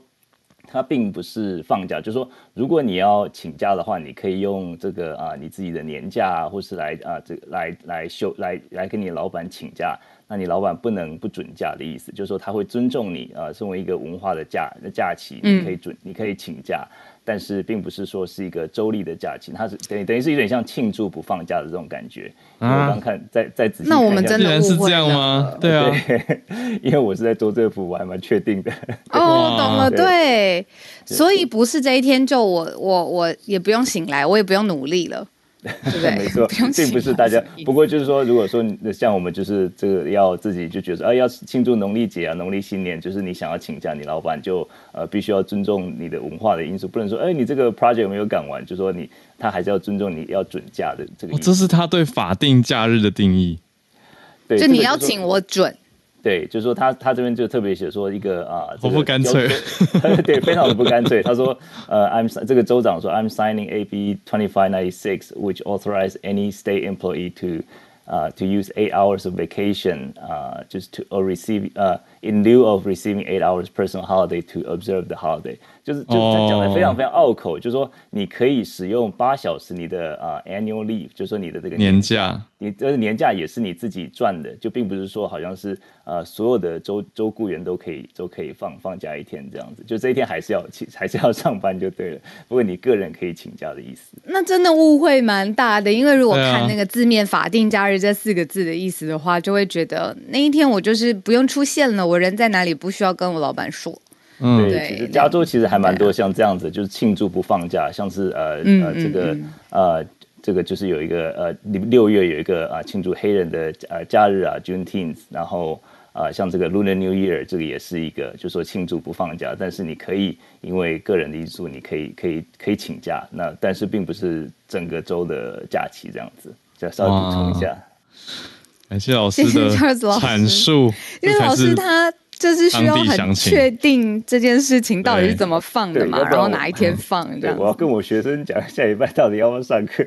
它并不是放假，就是说，如果你要请假的话，你可以用这个啊、你自己的年假啊，或是来啊、这个来来休来来跟你老板请假，那你老板不能不准假的意思，就是说他会尊重你啊、身为一个文化的假假期，你可以准、你可以请假，但是并不是说是一个周历的假期，它是等于等于是有点像庆祝不放假的这种感觉。我刚看再再仔细那我们真的是这样吗？对啊，对，因为我是在做这幅，我还蛮确定的。哦，懂了，对。对，所以不是这一天就我我我也不用醒来，我也不用努力了，对不对？没错并不是大家不过就是说，如果说你像我们就是这个要自己就觉得啊，要庆祝农历节啊、农历新年，就是你想要请假，你老板就呃必须要尊重你的文化的因素，不能说哎你这个 project 没有赶完，就说你他还是要尊重你要准假的这个哦。这是他对法定假日的定义。对，就你要请我准，对，就是说他他这边就特别写说一个啊，这好个不干脆要求对，非常的不干脆。他说，呃，I'm 这个州长说，I'm signing AB twenty five ninety six, which authorize any state employee to. Uh, to use eight hours of vacation, uh, just to or receive, uh, In lieu of receiving eight hours personal holiday to observe the holiday，就是就是他讲的非常非常拗口，就是说你可以使用八小时你的啊、annual leave，就是说你的这个年假，你这个年假也是你自己赚的，就并不是说好像是呃所有的州州雇员都可以都可以放放假一天这样子，就这一天还是要请还是要上班就对了。不过你个人可以请假的意思。那真的误会蛮大的，因为如果看那个字面“法定假日”这四个字的意思的话，就会觉得那一天我就是不用出现了，我人在哪里不需要跟我老板说。嗯，对，其实加州其实还蛮多像这样子，就是庆祝不放假，像是呃嗯呃这个呃这个就是有一个呃六六月有一个啊庆祝黑人的呃假日啊 Juneteenth，然后啊，像这个 Lunar New Year 这个也是一个，就说庆祝不放假，但是你可以因为个人的因素，你可以可以可以请假，那但是并不是整个州的假期这样子，再稍微补充一下。感谢老师的谢谢 Charles 老师阐述，因为老师他就是需要很确定这件事情到底是怎么放的嘛，然然后哪一天放这对，样我。要跟我学生讲下礼拜到底要不要上课。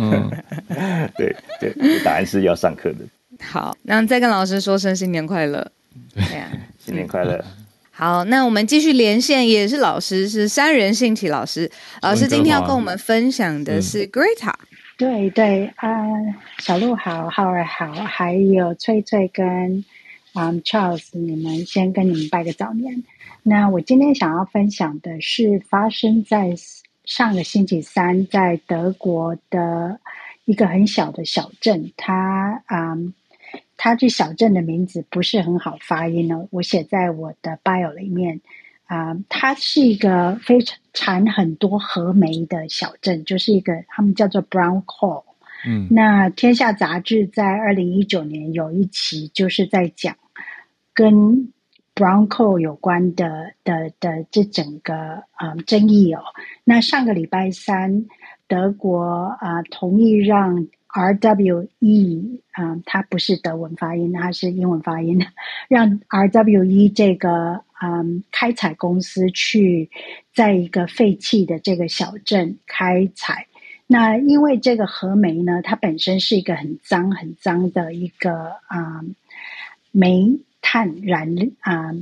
嗯，对对，答案是要上课的。好，那再跟老师说声新年快乐。对呀、新年快乐！好，那我们继续连线，也是老师，是三人信奇老师。老师今天要跟我们分享的是 Greta。对对啊、小鹿好，浩儿好，还有翠翠跟嗯 Charles，你们先跟你们拜个早年。那我今天想要分享的是发生在上个星期三，在德国的一个很小的小镇，它嗯，它这小镇的名字不是很好发音哦，我写在我的 bio 里面。啊、它是一个非常产很多河梅的小镇，就是一个他们叫做 Brown Coal。嗯那《天下》杂志在二零一九年有一期，就是在讲跟 Brown Coal 有关的的的这整个嗯争议哦。那上个礼拜三，德国啊、同意让 RWE 啊、它不是德文发音，它是英文发音，让 RWE 这个嗯开采公司去在一个废弃的这个小镇开采。那因为这个河煤呢，它本身是一个很脏很脏的一个啊、煤炭燃啊、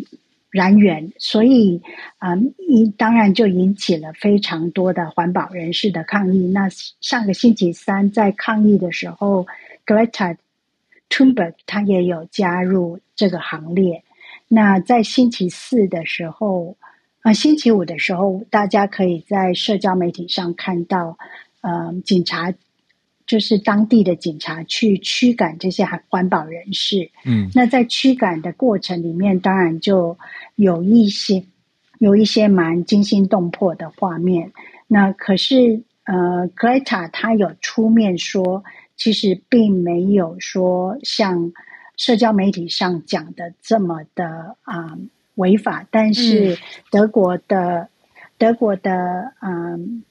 燃源，所以啊，一、当然就引起了非常多的环保人士的抗议。那上个星期三在抗议的时候，Greta Thunberg 他也有加入这个行列。那在星期四的时候，啊、星期五的时候，大家可以在社交媒体上看到，呃，警察就是当地的警察去驱赶这些环环保人士。嗯那在驱赶的过程里面，当然就有一些有一些蛮惊心动魄的画面。那可是呃，Greta 她有出面说，其实并没有说像社交媒体上讲的这么的啊、违法，但是德国的、德国的嗯。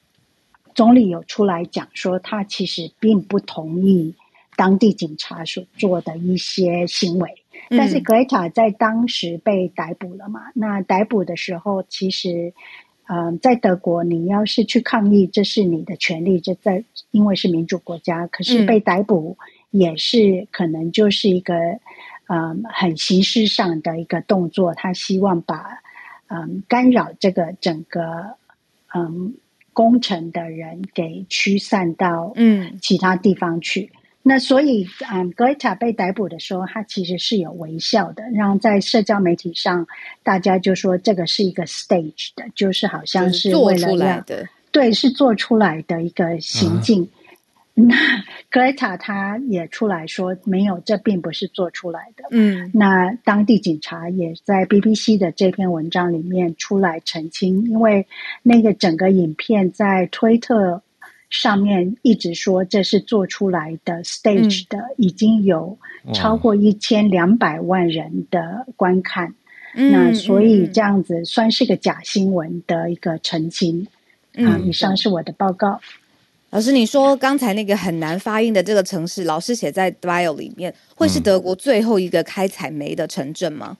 总理有出来讲说，他其实并不同意当地警察所做的一些行为。但是嗯 Greta 在当时被逮捕了嘛？那逮捕的时候，其实，嗯、在德国，你要是去抗议，这是你的权利，这在因为是民主国家。可是嗯被逮捕也是可能就是一个，嗯，很形式上的一个动作。他希望把，嗯，干扰这个整个，嗯，工程的人给驱散到，嗯其他地方去。那所以，嗯格雷塔被逮捕的时候，他其实是有微笑的，然后在社交媒体上，大家就说这个是一个 stage 的，就是好像是做为了出来。对，是做出来的一个行径。那 Greta 他也出来说，没有，这并不是做出来的。嗯那当地警察也在 BBC 的这篇文章里面出来澄清，因为那个整个影片在推特上面一直说这是做出来的 stage 的，已经有超过一千两百万人的观看。嗯那所以这样，子算是个假新闻的一个澄清。啊，嗯以上是我的报告。老师，你说刚才那个很难发音的这个城市，老师写在 bio 里面，会是嗯德国最后一个开采煤的城镇吗？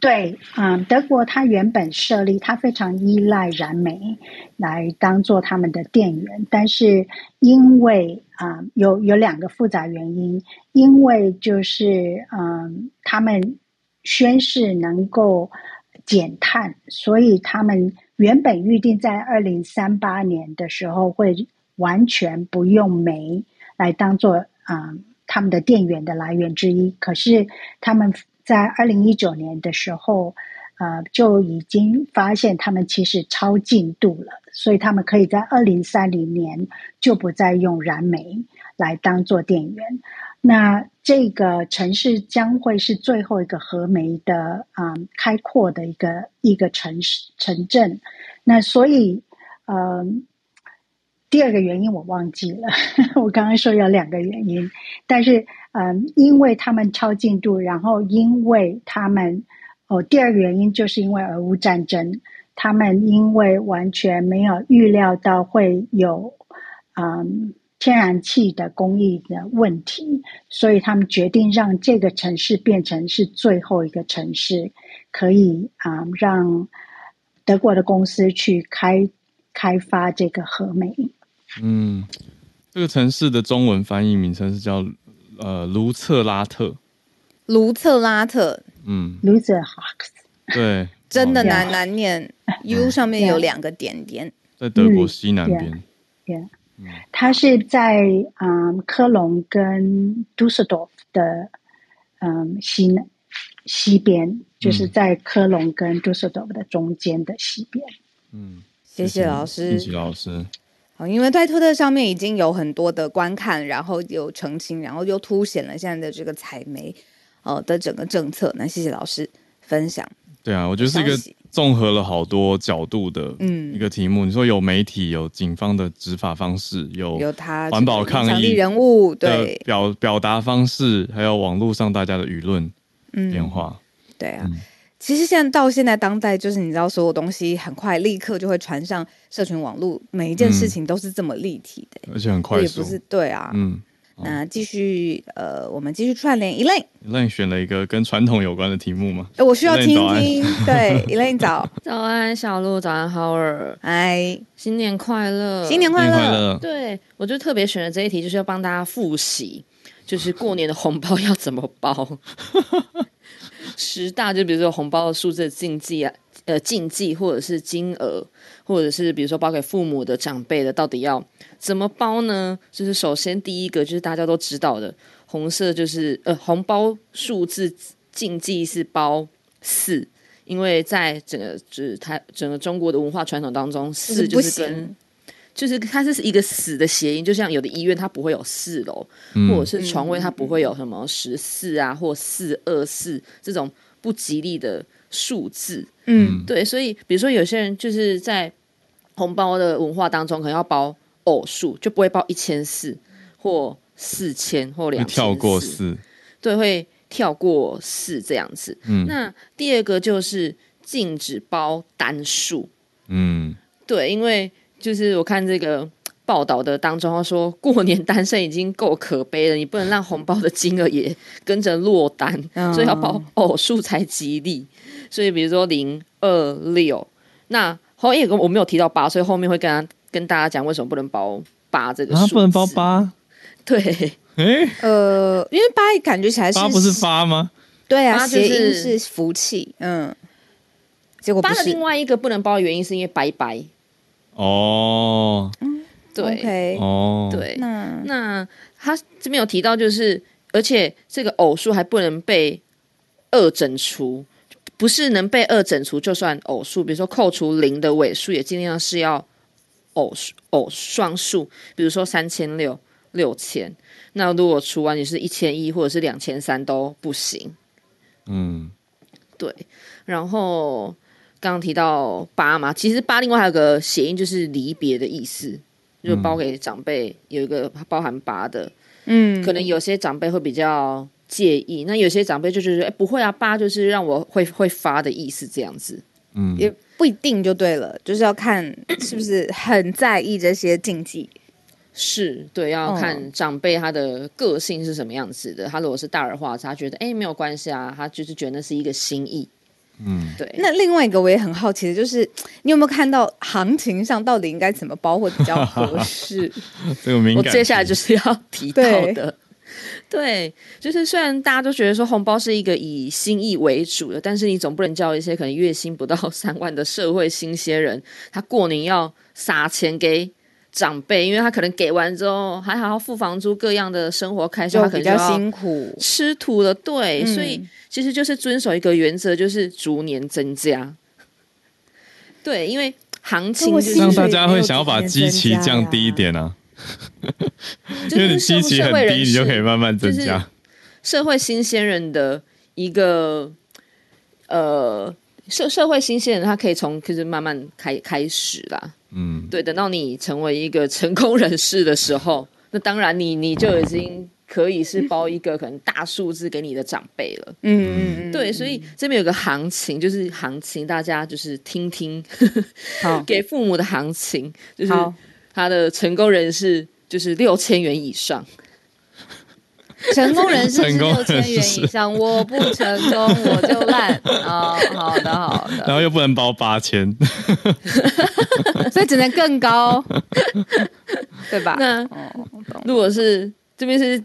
对，嗯，德国它原本设立，它非常依赖燃煤来当做他们的电源，但是因为啊、有有两个复杂原因，因为就是嗯，他们宣誓能够减碳，所以他们原本预定在二零三八年的时候会完全不用煤来当做啊、他们的电源的来源之一，可是他们在二零一九年的时候，呃，就已经发现他们其实超进度了，所以他们可以在二零三零年就不再用燃煤来当做电源。那这个城市将会是最后一个核煤的啊、开阔的一个一个城市城镇。那所以，呃，第二个原因我忘记了，我刚刚说有两个原因，但是嗯，因为他们超进度，然后因为他们哦，第二个原因就是因为俄乌战争，他们因为完全没有预料到会有嗯天然气的供应的问题，所以他们决定让这个城市变成是最后一个城市，可以啊、让德国的公司去开开发这个核煤。嗯，这个城市的中文翻译名称是叫呃卢策拉特。卢策拉特。嗯，Loser Hawks，对，哦 真的难难念，U 上面有两个点点。在德国西南边。Yeah，它是在嗯科隆跟杜塞多夫的嗯西南西边，就是在科隆跟杜塞多夫的中间的西边。嗯，谢谢老师。谢谢老师。好，因为在推特上面已经有很多的观看，然后有澄清，然后又凸显了现在的这个采煤呃的整个政策。那谢谢老师分享。对啊，我觉得是一个综合了好多角度的嗯一个题目。你说有媒体，有警方的执法方式，有有他环保抗议人物，的对，表表达方式，还有网络上大家的舆论嗯变化。对啊。嗯其实现在到现在当代，就是你知道，所有东西很快立刻就会传上社群网络，每一件事情都是这么立体的，而且很快速也不。是对啊。嗯，那继续呃，我们继续串联 Elaine。Elaine 选了一个跟传统有关的题目吗？呃我需要听听。对，Elaine 早，早安，小鹿，早安，浩尔，哎，新年快乐，新年快！乐！对我就特别选了这一题，就是要帮大家复习，就是过年的红包要怎么包。十大就比如说红包的数字的禁忌啊，呃，禁忌或者是金额，或者是比如说包给父母的、长辈的，到底要怎么包呢？就是首先第一个就是大家都知道的，红色就是呃红包数字禁忌是包四。因为在整个就是台整个中国的文化传统当中，四就是跟行，就是它是一个死的谐音，就像有的医院它不会有四楼，嗯。或者是床位它不会有什么十四啊或四二四这种不吉利的数字。嗯，对，所以比如说有些人就是在红包的文化当中，可能要包偶数，就不会包一千四或四千或会两跳过四，四。对，会跳过四这样子。嗯。那第二个就是禁止包单数，嗯，对，因为就是我看这个报道的当中，他说过年单身已经够可悲了，你不能让红包的金额也跟着落单，嗯所以要包偶数才吉利。所以比如说零二六，那后面有个我没有提到八，所以后面会跟他跟大家讲为什么不能包八这个数啊，字。不能包？八？对，哎，呃，因为八感觉起来是八不是发吗？对啊，八就谐音是是福气，嗯，结果八的另外一个不能包的原因是因为拜拜。哦。对。哦，，对，那那他这边有提到，就是而且这个偶数还不能被二整除，不是能被二整除就算偶数，比如说扣除零的尾数也尽量是要偶数偶双数，比如说三千六、六千。那如果除完你是一千一或者是两千三都不行。嗯，对，然后刚刚提到八嘛，其实八另外还有个谐音就是离别的意思，就是包给长辈有一个包含八的。嗯，可能有些长辈会比较介意，那有些长辈就觉得，哎，不会啊，八就是让我会会发的意思，这样子。嗯，也不一定就对了，就是要看是不是很在意这些禁忌。是对，要哦看长辈他的个性是什么样子的。他如果是大而化之，他觉得哎没有关系啊，他就是觉得那是一个心意。嗯，对，那另外一个我也很好奇的就是，你有没有看到行情上到底应该怎么包会比较合适？这个敏感。我接下来就是要提到的。对，就是虽然大家都觉得说红包是一个以心意为主的，但是你总不能叫一些可能月薪不到三万的社会新鲜人，他过年要撒钱给长辈，因为他可能给完之后还好好付房租各样的生活开销，比较他可能比较辛苦。吃土了。对，嗯所以其实就是遵守一个原则，就是逐年增加。对，因为行情就是让大家会想要把基期降低一点啊，因为你基期很低，你就可以慢慢增加。社会新鲜人的一个呃社社会新鲜人，他可以从就是慢慢开开始啦。嗯，对，等到你成为一个成功人士的时候，那当然你你就已经可以是包一个可能大数字给你的长辈了。嗯嗯嗯，对，所以这边有个行情，就是行情，大家就是听听好 给父母的行情，就是他的成功人士就是六千元以上。成功人士是成功六千元以上，我不成功我就烂。哦，好的好的，然后又不能包八千，所以只能更高，对吧？那哦，如果是这边是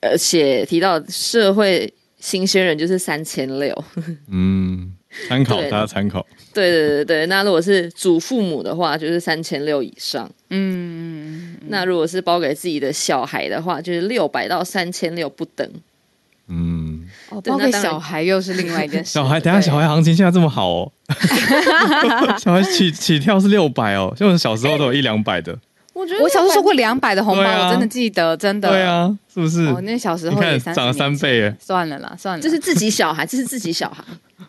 呃写提到社会新鲜人就是三千六，嗯，参考大家参考。对对对对，那如果是祖父母的话，就是三千六以上。嗯，那如果是包给自己的小孩的话，就是六百到三千六不等。嗯，哦，包给对那小孩又是另外一件事。小孩，等下小孩行情现在这么好哦，小孩起起跳是六百哦，像我小时候都有一两百的。我觉得我小时候收过两百的红包，啊我真的记得，真的。对，啊，是不是？哦，那小时候也涨了三倍耶。算了啦，算了，这是自己小孩，这是自己小孩，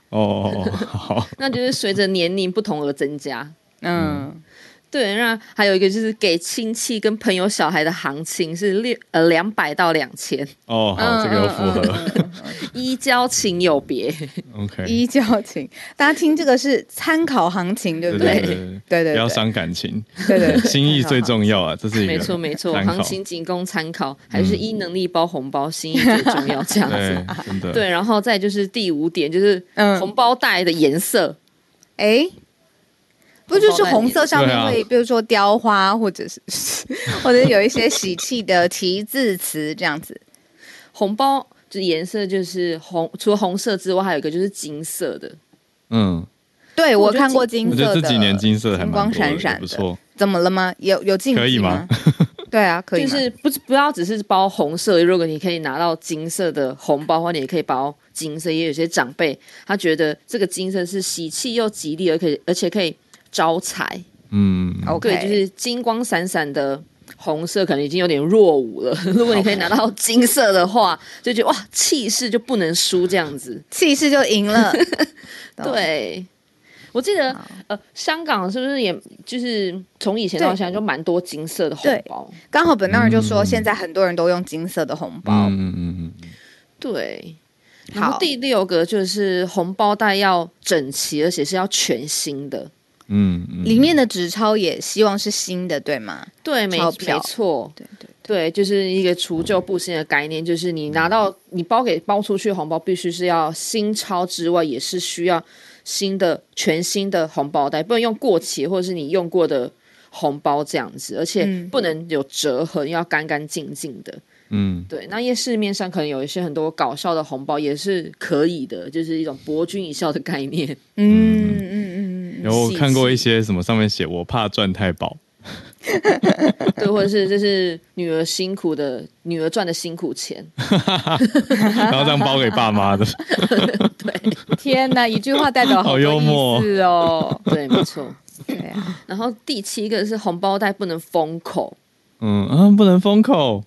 哦哦哦，好，那就是随着年龄不同而增加。嗯，对，那还有一个就是给亲戚跟朋友小孩的行情是六呃两百到两千，哦好，这个有符合。依交情有别。OK，依交情，大家听这个是参考行情，对不对？对对不要对伤感情，对对，对。心意最重要啊，这是一个没错没错，行情仅供参考，还是依能力包红包，心意最重要这样子。对，真的。对，然后再就是第五点，就是嗯。红包袋的颜色。哎，不就是红色上面会，比如说雕花，或者是 或者有一些喜气的题字词这样子。红包就颜色就是红，除了红色之外，还有一个就是金色的。嗯，对我看过金我觉色的，得这几年金色还金光闪闪的也不错。怎么了吗？有有进可以吗？对啊，可以就是不不要只是包红色，如果你可以拿到金色的红包或者，你也可以包金色。也有些长辈他觉得这个金色是喜气又吉利，而可以而且可以招财。嗯，OK，对，就是金光闪闪的红色，可能已经有点落伍了。如果你可以拿到金色的话，就觉得哇，气势就不能输这样子。气势就赢了。对，我记得呃，香港是不是也就是从以前到现在就蛮多金色的红包？刚好本那儿就说，嗯现在很多人都用金色的红包。嗯嗯嗯嗯，对。然后好第六个就是红包袋要整齐，而且是要全新的。嗯嗯，里面的纸钞也希望是新的，对吗？对，没没错，对对对，就是一个除旧布新的概念，就是你拿到你包给包出去的红包，必须是要新钞之外，也是需要新的全新的红包袋，不能用过期或者是你用过的红包这样子，而且嗯。不能有折痕，要干干净净的。嗯。对，那夜市面上可能有一些很多搞笑的红包，也是可以的，就是一种博君一笑的概念。嗯嗯嗯嗯，然后我看过一些什么上面写我怕赚太饱，对，或者是这是女儿辛苦的，女儿赚的辛苦钱。然后这样包给爸妈的，对天哪，一句话代表好幽默是哦。对，没错。对啊，然后第七个是红包袋不能封口，嗯啊，不能封口，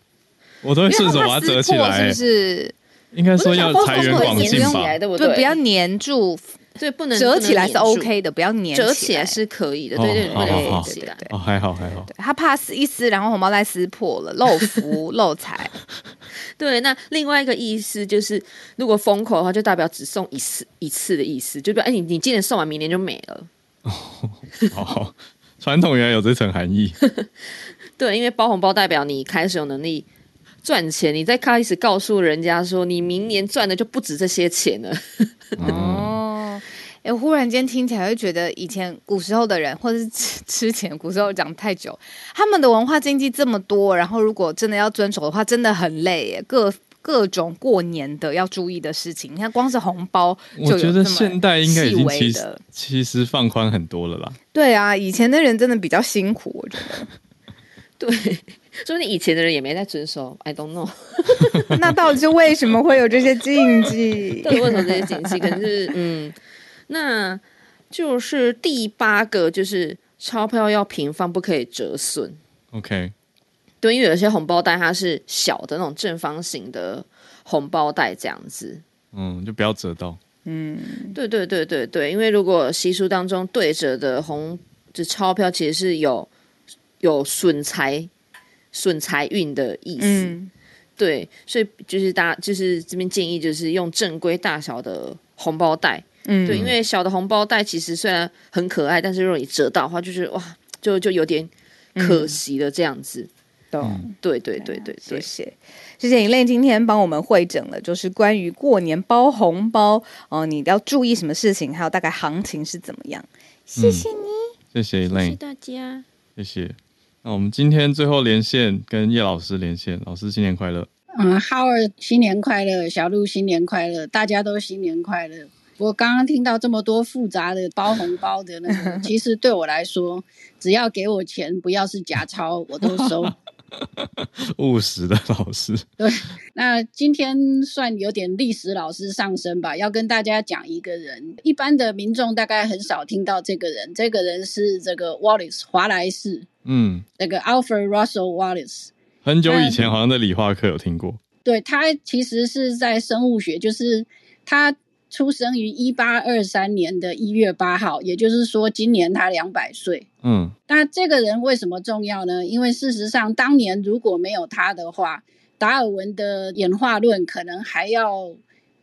我都会顺手把它折起来是不，是？应该说要财源广进吧？对不对，对？不要粘住，对，不能折起来是 OK 的，不要粘折起起来是可以的，对对对，不好能好封起来。哦，还好还好，他怕撕一撕，然后红包袋撕破了，漏福 漏财。对，那另外一个意思就是，如果封口的话，就代表只送一次一次的意思，就表哎，你你今年送完，明年就没了。哦，传统原来有这层含义，对，因为包红包代表你开始有能力赚钱，你在开始告诉人家说，你明年赚的就不止这些钱了。哦，哎，忽然间听起来会觉得以前古时候的人，或者是之之前古时候讲太久，他们的文化经济这么多，然后如果真的要遵守的话，真的很累耶，各各种过年的要注意的事情。你看，光是红包就我觉得现代应该已细经其实其实放宽很多了啦。对啊，以前的人真的比较辛苦，我觉得。对，说明以前的人也没在遵守，I don't know。那到底是为什么会有这些禁忌？对，为什么这些禁忌？可能是嗯，那就是第八个就是钞票要平放，不可以折损。OK，对，因为有些红包袋它是小的那种正方形的红包袋这样子。嗯，就不要折到。嗯，对对对对对，因为如果习俗当中对折的红就钞票其实是有有损财损财运的意思，嗯对，所以就是大家就是这边建议就是用正规大小的红包袋，嗯，对，因为小的红包袋其实虽然很可爱，但是如果你折到的话，就是哇，就就有点可惜了这样子。懂。对对对对对，谢谢，谢谢尹类今天帮我们会诊了，就是关于过年包红包哦、你要注意什么事情，还有大概行情是怎么样。谢谢你。谢谢 Elaine，大家。谢谢。那我们今天最后连线跟叶老师连线，老师新年快乐。嗯，Howard 新年快乐，小鹿新年快乐，大家都新年快乐。我刚刚听到这么多复杂的包红包的那个，其实对我来说，只要给我钱，不要是假钞，我都收。务实的老师，对，那今天算有点历史老师上身吧，要跟大家讲一个人，一般的民众大概很少听到这个人，这个人是这个 Wallace 华莱士，嗯，那个 Alfred Russel Wallace。很久以前好像在理化课有听过。对他其实是在生物学，就是他出生于一八二三年的一月八号，也就是说今年他两百岁。嗯那这个人为什么重要呢？因为事实上，当年如果没有他的话，达尔文的演化论可能还要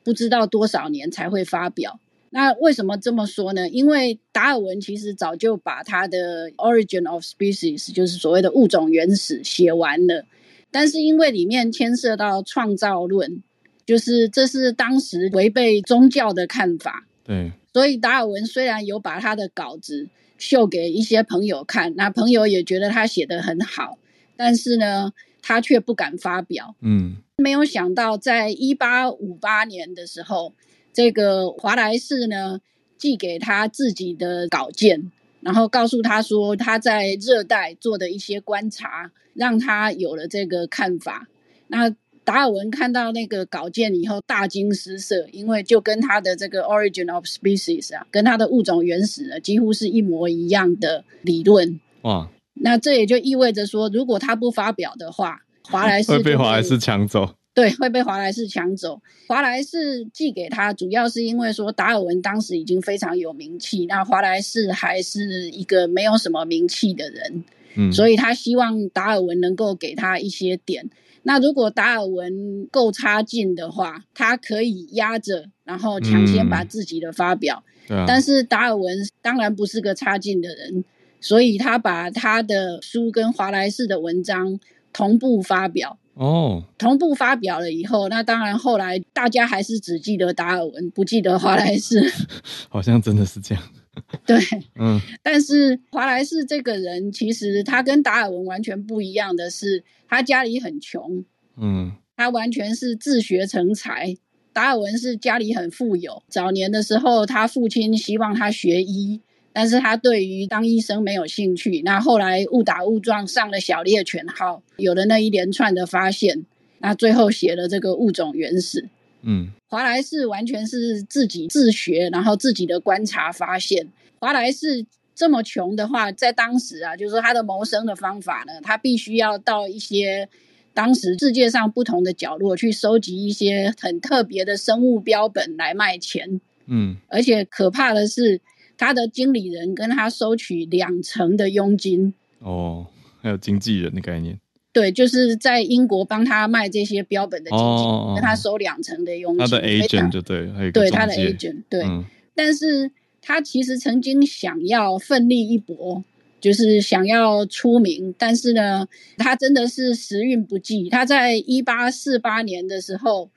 不知道多少年才会发表。那为什么这么说呢？因为达尔文其实早就把他的《Origin of Species》，就是所谓的物种原始写完了，但是因为里面牵涉到创造论，就是这是当时违背宗教的看法，对，所以达尔文虽然有把他的稿子秀给一些朋友看，那朋友也觉得他写得很好，但是呢，他却不敢发表。嗯没有想到，在一八五八年的时候，这个华莱士呢寄给他自己的稿件，然后告诉他说他在热带做的一些观察，让他有了这个看法。那达尔文看到那个稿件以后大惊失色，因为就跟他的这个 Origin of Species 啊，跟他的物种原始呢几乎是一模一样的理论。哇，那这也就意味着说，如果他不发表的话，华莱士会被就华莱士抢走。对，会被华莱士抢走。华莱士寄给他，主要是因为说达尔文当时已经非常有名气，那华莱士还是一个没有什么名气的人，嗯，所以他希望达尔文能够给他一些点。那如果达尔文够差劲的话，他可以压着，然后抢先把嗯自己的发表。但是达尔文当然不是个差劲的人，所以他把他的书跟华莱士的文章同步发表。哦，同步发表了以后，那当然后来大家还是只记得达尔文，不记得华莱士。好像真的是这样。对，嗯但是华莱士这个人，其实他跟达尔文完全不一样的是，他家里很穷，嗯他完全是自学成才。达尔文是家里很富有，早年的时候，他父亲希望他学医，但是他对于当医生没有兴趣。那后来误打误撞上了小猎犬号，有了那一连串的发现，那最后写了这个物种原始。嗯华莱士完全是自己自学，然后自己的观察发现。华莱士这么穷的话，在当时啊，就是说他的谋生的方法呢，他必须要到一些当时世界上不同的角落去收集一些很特别的生物标本来卖钱。嗯，而且可怕的是，他的经理人跟他收取两成的佣金。哦，还有经纪人的概念。对，就是在英国帮他卖这些标本的经纪人，哦跟他收两成的佣金。他的 agent 就对，对他的 agent 对。嗯但是他其实曾经想要奋力一搏，就是想要出名，但是呢，他真的是时运不济。他在一八四八年的时候，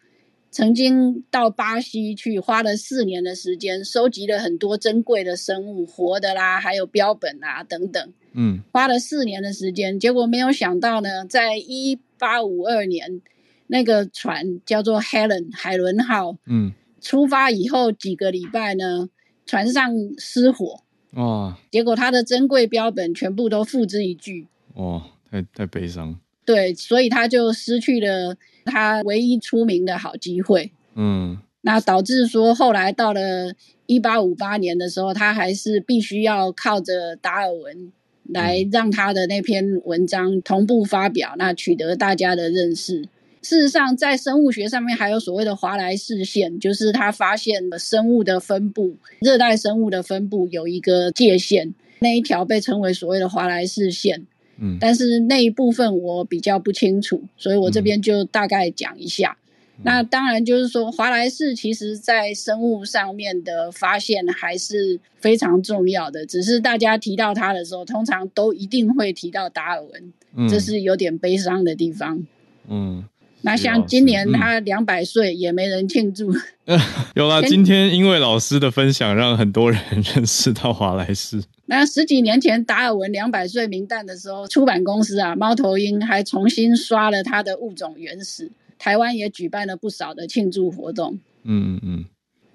曾经到巴西去，花了四年的时间，收集了很多珍贵的生物，活的啦，还有标本啊等等，嗯花了四年的时间。结果没有想到呢，在一八五二年，那个船叫做 Helen 海伦号，嗯，出发以后几个礼拜呢，船上失火，哦结果他的珍贵标本全部都付之一炬。哇，太太悲伤。对，所以他就失去了他唯一出名的好机会。嗯那导致说后来到了一八五八年的时候，他还是必须要靠着达尔文来让他的那篇文章同步发表，那取得大家的认识。事实上，在生物学上面还有所谓的华莱士线，就是他发现了生物的分布，热带生物的分布有一个界限，那一条被称为所谓的华莱士线。嗯但是那一部分我比较不清楚，所以我这边就大概讲一下。那当然就是说，华莱士其实在生物上面的发现还是非常重要的，只是大家提到它的时候，通常都一定会提到达尔文，嗯这是有点悲伤的地方。嗯，那像今年他两百岁，也没人庆祝。有啦，今天因为老师的分享，让很多人认识到华莱士。那十几年前达尔文两百岁名诞的时候，出版公司啊猫头鹰还重新刷了他的物种原始，台湾也举办了不少的庆祝活动。嗯嗯嗯，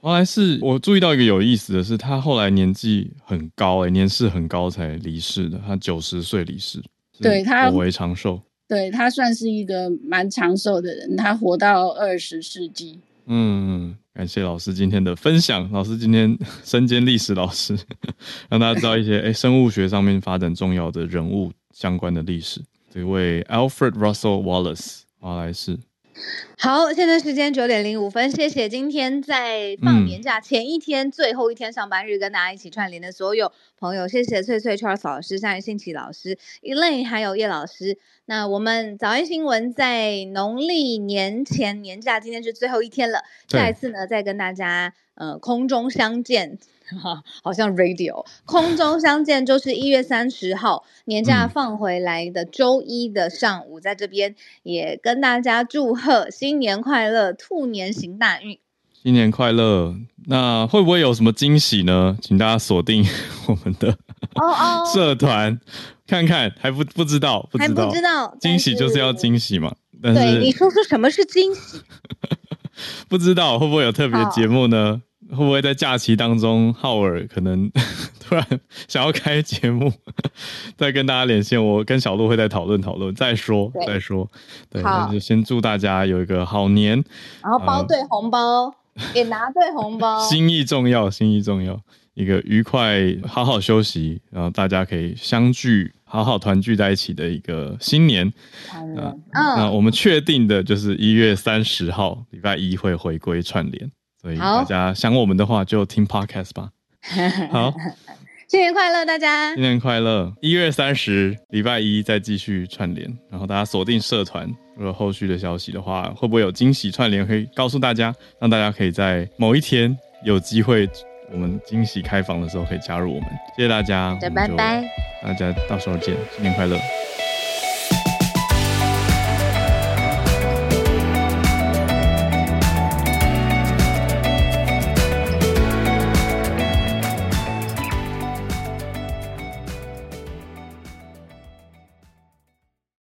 华莱士，我注意到一个有意思的是，他后来年纪很高、欸，年事很高才离世的，他九十岁离世，是对他颇为长寿。对他算是一个蛮长寿的人，他活到二十世纪。嗯，嗯感谢老师今天的分享。老师今天身兼历史老师，让大家知道一些哎、生物学上面发展重要的人物相关的历史。这位 Alfred Russel Wallace 华莱士，好，现在时间九点零五分，谢谢今天在放年假前一天、最后一天上班日跟大家一起串联的所有朋友，谢谢翠翠 Charles 老师、夏信奇老师、Elaine 还有叶老师。那我们早安新闻在农历年前年假，今天是最后一天了，对下一次呢再跟大家呃空中相见。哈，好像 radio 空中相见就是一月三十号年假嗯放回来的周一的上午，在这边也跟大家祝贺新年快乐，兔年行大运。新年快乐！那会不会有什么惊喜呢？请大家锁定 我们的哦哦，社团，看看还不不知道，不还知道，不知道惊喜就是要。惊喜嘛。但但是对，你是说说什么是惊喜？不知道会不会有特别的节目呢？会不会在假期当中，浩尔可能 突然想要开节目，再跟大家连线？我跟小鹿会再讨论讨论，再说再说。对，那就先祝大家有一个好年，然后包对红包，也拿对红包。心意重要，心意重要。一个愉快、好好休息，然后大家可以相聚、好好团聚在一起的一个新年。嗯，那嗯，我们确定的就是一月三十号礼拜一会回归串联，所以好大家想我们的话就听 podcast 吧。好，新年快乐，大家新！年快乐！一月三十礼拜一再继续串联，然后大家锁定社团，如果后续的消息的话，会不会有惊喜串联可以告诉大家，让大家可以在某一天有机会，我们惊喜开房的时候可以加入我们。谢谢大家，拜拜。大家到时候见，新年快乐！